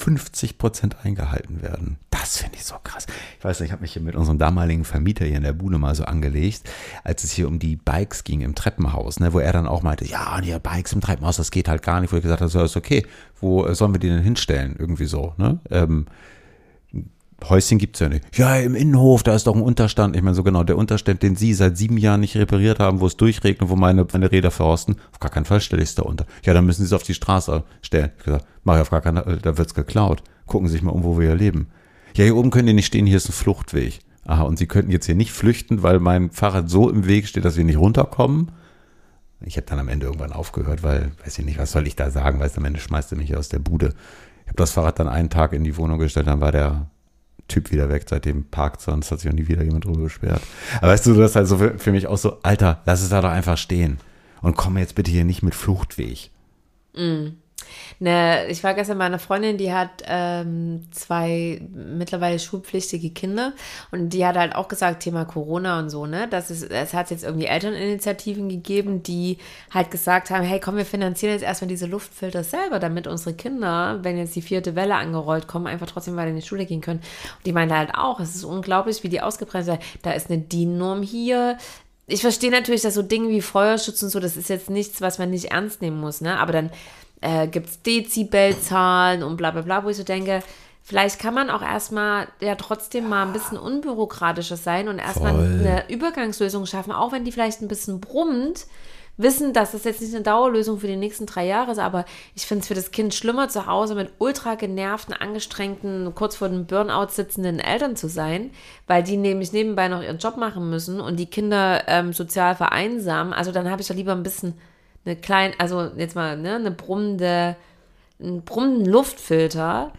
150 Prozent eingehalten werden. Das finde ich so krass. Ich weiß nicht, ich habe mich hier mit unserem damaligen Vermieter hier in der Bude mal so angelegt, als es hier um die Bikes ging im Treppenhaus, ne, wo er dann auch meinte, ja, die Bikes im Treppenhaus, das geht halt gar nicht, wo ich gesagt habe, so ist okay, wo äh, sollen wir die denn hinstellen? Irgendwie so, ne? Ähm, Häuschen gibt's ja nicht. Ja, im Innenhof, da ist doch ein Unterstand. Ich meine, so genau, der Unterstand, den Sie seit sieben Jahren nicht repariert haben, wo es durchregnet, wo meine, meine Räder verrosten, auf gar keinen Fall stelle ich es da unter. Ja, dann müssen Sie es auf die Straße stellen. Ich gesagt, mach ich auf gar keinen Fall, da wird's geklaut. Gucken Sie sich mal um, wo wir hier leben. Ja, hier oben können die nicht stehen, hier ist ein Fluchtweg. Aha, und Sie könnten jetzt hier nicht flüchten, weil mein Fahrrad so im Weg steht, dass wir nicht runterkommen. Ich habe dann am Ende irgendwann aufgehört, weil, weiß ich nicht, was soll ich da sagen, weil am Ende schmeißt er mich aus der Bude. Ich habe das Fahrrad dann einen Tag in die Wohnung gestellt, dann war der Typ wieder weg, seitdem parkt sonst hat sich auch nie wieder jemand drüber beschwert. Aber weißt du, das ist halt so für, für mich auch so, Alter, lass es da doch einfach stehen. Und komm jetzt bitte hier nicht mit Fluchtweg. Ne, ich war gestern bei einer Freundin, die hat ähm, zwei mittlerweile schulpflichtige Kinder und die hat halt auch gesagt, Thema Corona und so, ne, dass es, es hat jetzt irgendwie Elterninitiativen gegeben, die halt gesagt haben, hey komm, wir finanzieren jetzt erstmal diese Luftfilter selber, damit unsere Kinder, wenn jetzt die vierte Welle angerollt kommen, einfach trotzdem weiter in die Schule gehen können. Und die meinte halt auch, es ist unglaublich, wie die ausgebremst werden. Da ist eine DIN-Norm hier, ich verstehe natürlich, dass so Dinge wie Feuerschutz und so, das ist jetzt nichts, was man nicht ernst nehmen muss, ne? Aber dann äh, gibt es Dezibelzahlen und bla bla bla, wo ich so denke, vielleicht kann man auch erstmal ja trotzdem mal ein bisschen unbürokratischer sein und erstmal eine Übergangslösung schaffen, auch wenn die vielleicht ein bisschen brummt. Wissen, dass das jetzt nicht eine Dauerlösung für die nächsten drei Jahre ist, aber ich finde es für das Kind schlimmer, zu Hause mit ultra genervten, angestrengten, kurz vor dem Burnout sitzenden Eltern zu sein, weil die nämlich nebenbei noch ihren Job machen müssen und die Kinder ähm, sozial vereinsamen. Also dann habe ich doch lieber ein bisschen eine kleine, also jetzt mal, ne, eine brummende, einen brummenden Luftfilter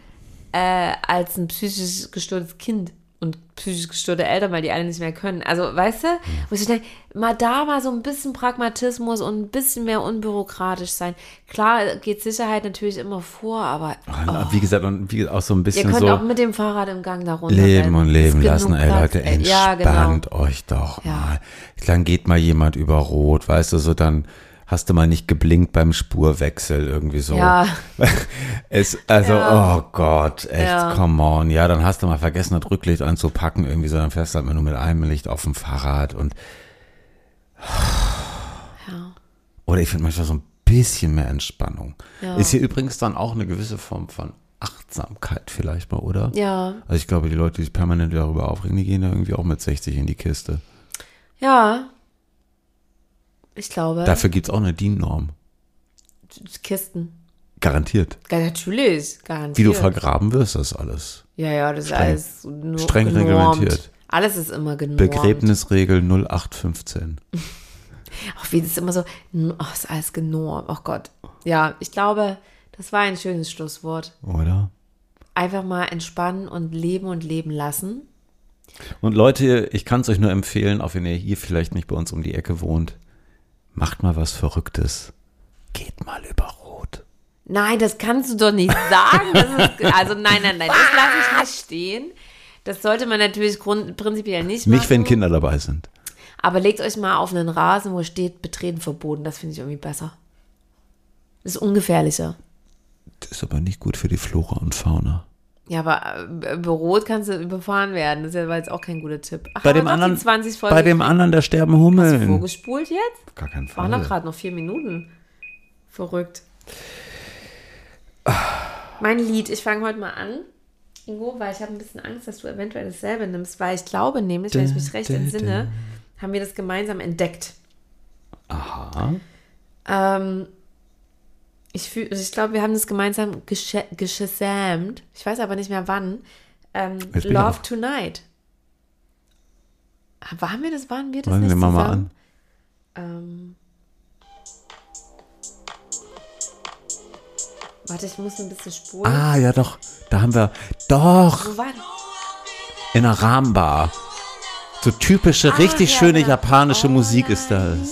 äh, als ein psychisch gestörtes Kind und psychisch gestörte Eltern, weil die alle nicht mehr können. Also, weißt du, wo ich denke, mal da mal so ein bisschen Pragmatismus und ein bisschen mehr unbürokratisch sein. Klar geht Sicherheit natürlich immer vor, aber Und Wie gesagt, und wie auch so ein ihr bisschen könnt so auch mit dem Fahrrad im Gang da runter. leben und leben lassen, ey Platz, Leute, ey. Ja, entspannt genau. euch doch Ja. mal. Dann geht mal jemand über Rot, weißt du, so dann hast du mal nicht geblinkt beim Spurwechsel irgendwie so. Ja. Es, also, Ja. oh Gott, echt, Ja. come on. Ja, dann hast du mal vergessen, das Rücklicht anzupacken, irgendwie so, dann fährst du halt nur mit einem Licht auf dem Fahrrad und Ja. Oder ich finde manchmal so ein bisschen mehr Entspannung. Ja. Ist hier übrigens dann auch eine gewisse Form von Achtsamkeit vielleicht mal, oder? Ja, Also ich glaube, die Leute, die sich permanent darüber aufregen, die gehen da irgendwie auch mit 60 in die Kiste. ja. Ich glaube, Dafür gibt es auch eine DIN-Norm. Kisten. Garantiert. Ja, natürlich, garantiert. Wie du vergraben wirst, das alles. Ja, ja, das Streng- ist alles nur streng genormt. reglementiert. Alles ist immer genormt. Begräbnisregel 0815. Ach, wie das ist immer so, ach, ist alles genormt. Oh Gott. Ja, ich glaube, das war ein schönes Schlusswort. Oder? einfach mal entspannen und leben und leben lassen. Und Leute, ich kann es euch nur empfehlen, auch wenn ihr hier vielleicht nicht bei uns um die Ecke wohnt, macht mal was Verrücktes. Geht mal über Rot. Nein, das kannst du doch nicht sagen. Ist, also nein, nein, nein, das lasse ich nicht stehen. Das sollte man natürlich grund, prinzipiell nicht machen. Nicht, wenn Kinder dabei sind. Aber legt euch mal auf einen Rasen, wo steht Betreten verboten. Das finde ich irgendwie besser. Das ist ungefährlicher. Das ist aber nicht gut für die Flora und Fauna. Ja, aber äh, Rot kannst du überfahren werden. Das ist ja- war jetzt auch kein guter Tipp. Ach, Bei dem, anderen, die 20 Folgen bei dem anderen, da sterben Hummeln. vorgespult jetzt? Gar keinen Waren doch Fall. gerade noch vier Minuten. Verrückt. Mein Lied, ich fange heute mal an. Ingo, weil ich habe ein bisschen Angst, dass du eventuell dasselbe nimmst, weil ich glaube nämlich, wenn ich mich recht entsinne, haben wir das gemeinsam entdeckt. Aha. Ähm, ich fühl, also ich glaube, wir haben das gemeinsam gesche- geschasamt. Ich weiß aber nicht mehr wann. Ähm, Love. Tonight. Ah, Waren wir das? Waren wir das Wollen nicht wir mal, mal zusammen? an. Ähm, warte, ich muss ein bisschen spulen. Ah, ja doch. Da haben wir, doch, Wo war in einer Rahmenbar. So typische, richtig ja, schöne ja. japanische Oh Musik ist das.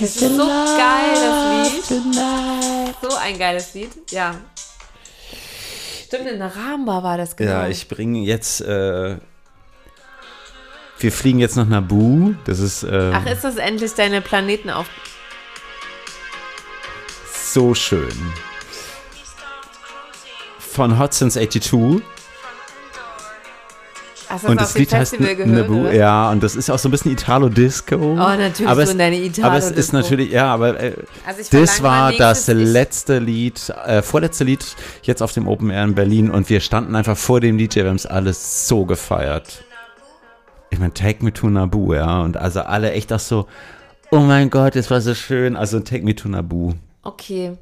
Das ist so geil, das Lied. So ein geiles Lied. Ja. Stimmt, in der Rahmenbar war das genau. Ja, ich bringe jetzt, äh, wir fliegen jetzt nach Naboo. Das ist äh, Ach, ist das endlich deine Planeten auf. so schön. Von Since 82. Du Und das Lied heißt gehört? Naboo. oder? Ja, und das ist auch so ein bisschen Italo-Disco. Oh, natürlich, aber so es, in deine Aber es ist Italo-Disco. natürlich, ja, aber äh, Also das war das letzte Lied, äh, vorletzte Lied jetzt auf dem Open Air in Berlin und wir standen einfach vor dem DJ, wir haben es alles so gefeiert. Ich meine, Take Me to Naboo, ja, und also alle echt auch so, oh mein Gott, das war so schön, also Take Me to Naboo. Okay.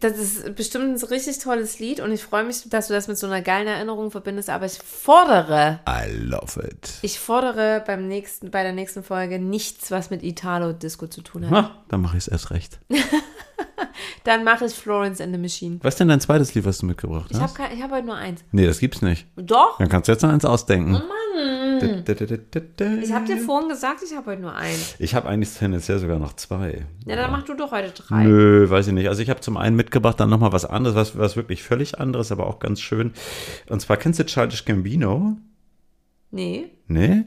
Das ist bestimmt ein richtig tolles Lied und ich freue mich, dass du das mit so einer geilen Erinnerung verbindest, aber ich fordere, I love it. ich fordere beim nächsten, bei der nächsten Folge nichts, was mit Italo-Disco zu tun hat. Ah, dann mache ich es erst recht. Dann mache ich Florence and the Machine. Was ist denn dein zweites Lied, was du mitgebracht Ich hast? habe ich hab heute nur eins. Nee, das gibt's nicht. Doch, Dann kannst du jetzt noch eins ausdenken. Oh ich habe dir vorhin gesagt, ich habe heute nur eins. Ich habe eigentlich tendenziell sogar noch zwei. Ja, dann mach du doch heute drei. Nö, weiß ich nicht. Also ich habe zum einen mitgebracht, dann nochmal was anderes, was, was wirklich völlig anderes, aber auch ganz schön. Und zwar kennst du Childish Gambino? Nee. Nee?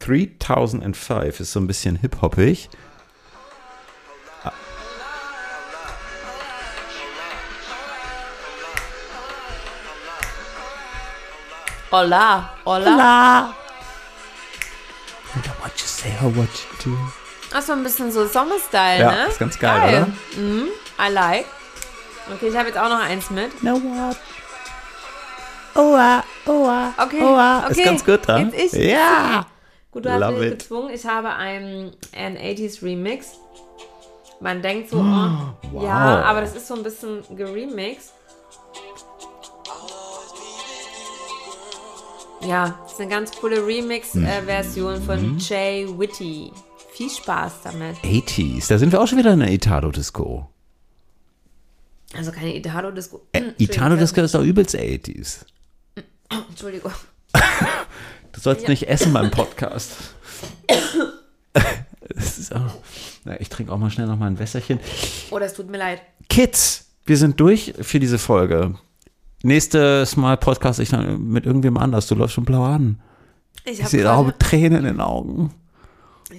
3005 ist so ein bisschen hip-hoppig. Hola, hola. What you say or what you do. Ach so, ein bisschen so Sommerstyle, Ja, ne? ist ganz geil, Mhm, I like. Okay, ich habe jetzt auch noch eins mit. Know what? Oa, oa, Okay, oa. okay. Ist ganz gut, dran. Jetzt ich. Ja. Gut, du hast Love mich it. gezwungen. Ich habe einen, einen 80s Remix. Man denkt so, oh, wow. ja, aber das ist so ein bisschen geremixed. Ja, das ist eine ganz coole Remix-Version Mhm. von Jay Whitty. Viel Spaß damit. 80s, da sind wir auch schon wieder in der Italo-Disco. Also keine Italo-Disco. Äh, Italo-Disco ist doch übelst 80s. Entschuldigung. Du sollst nicht essen beim Podcast. Auch, na, ich trinke auch mal schnell noch mal ein Wässerchen. Oh, das tut mir leid. Kids, wir sind durch für diese Folge. Nächstes Mal podcast ich dann mit irgendwem anders. Du läufst schon blau an. Ich Ich habe sehe auch gerade Tränen in den Augen.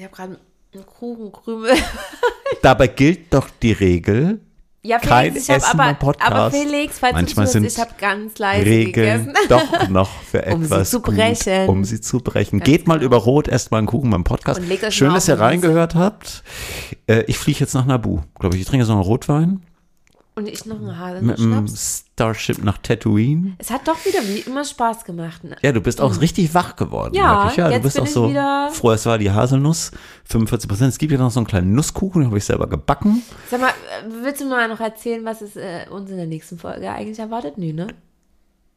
hab grad einen Kuchenkrümel. Dabei gilt doch die Regel, Ja, Kein Felix, ich habe Essen aber, beim Podcast. aber Felix, falls Manchmal du sind zuhörst, ich habe ganz leise Regeln gegessen. doch noch für Um sie etwas zu gut, brechen. um sie zu brechen. Geht mal über Rot, esst mal einen Kuchen beim Podcast. Schön, dass ihr reingehört habt. Äh, ich fliege jetzt nach Nabu, glaube ich. Ich trinke jetzt noch einen Rotwein Und ich noch einen mit einem. Starship nach Tatooine. Es hat doch wieder wie immer Spaß gemacht. Ne? Ja, du bist auch richtig wach geworden. Ja, ja du jetzt bist bin auch so wieder- froh. Es war die Haselnuss, 45 Prozent. Es gibt ja noch so einen kleinen Nusskuchen, den habe ich selber gebacken. Sag mal, willst du mal noch erzählen, was es äh, uns in der nächsten Folge eigentlich erwartet? Nö, ne?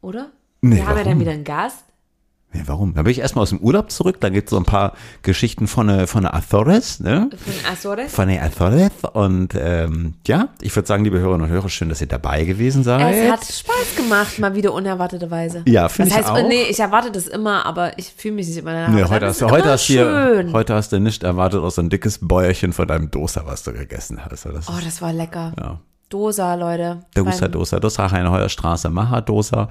Oder? Nee, Wir haben ja warum? dann wieder einen Gast. Ja, warum? Da bin ich erstmal aus dem Urlaub zurück. Da gibt es so ein paar Geschichten von der, von der Azores, ne? Von Azores? Von der Azores. Und ähm, ja, ich würde sagen, liebe Hörerinnen und Hörer, schön, dass ihr dabei gewesen seid. Es hat Spaß gemacht, mal wieder unerwarteterweise. Ja, finde ich heißt, auch. nee, ich erwarte das immer, aber ich fühle mich nicht immer danach. Nee, heute hast, heute, hast hier, heute hast du nicht erwartet, aus so ein dickes Bäuerchen von deinem Dosa, was du gegessen hast. Das Oh, das war lecker. ja. Dosa, Leute. Dosa, Dosa, Dosa, Heinheuerstraße, Maha Dosa.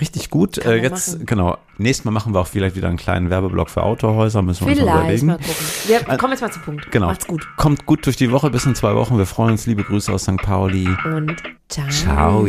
Richtig gut. Äh, jetzt, machen. genau. Nächstes Mal machen wir auch vielleicht wieder einen kleinen Werbeblock für Autohäuser. Müssen wir uns mal Vielleicht überlegen. mal gucken. Wir kommen jetzt mal zum Punkt. Genau. Macht's gut. Kommt gut durch die Woche bis in zwei Wochen. Wir freuen uns. Liebe Grüße aus St. Pauli. Und ciao. Ciao.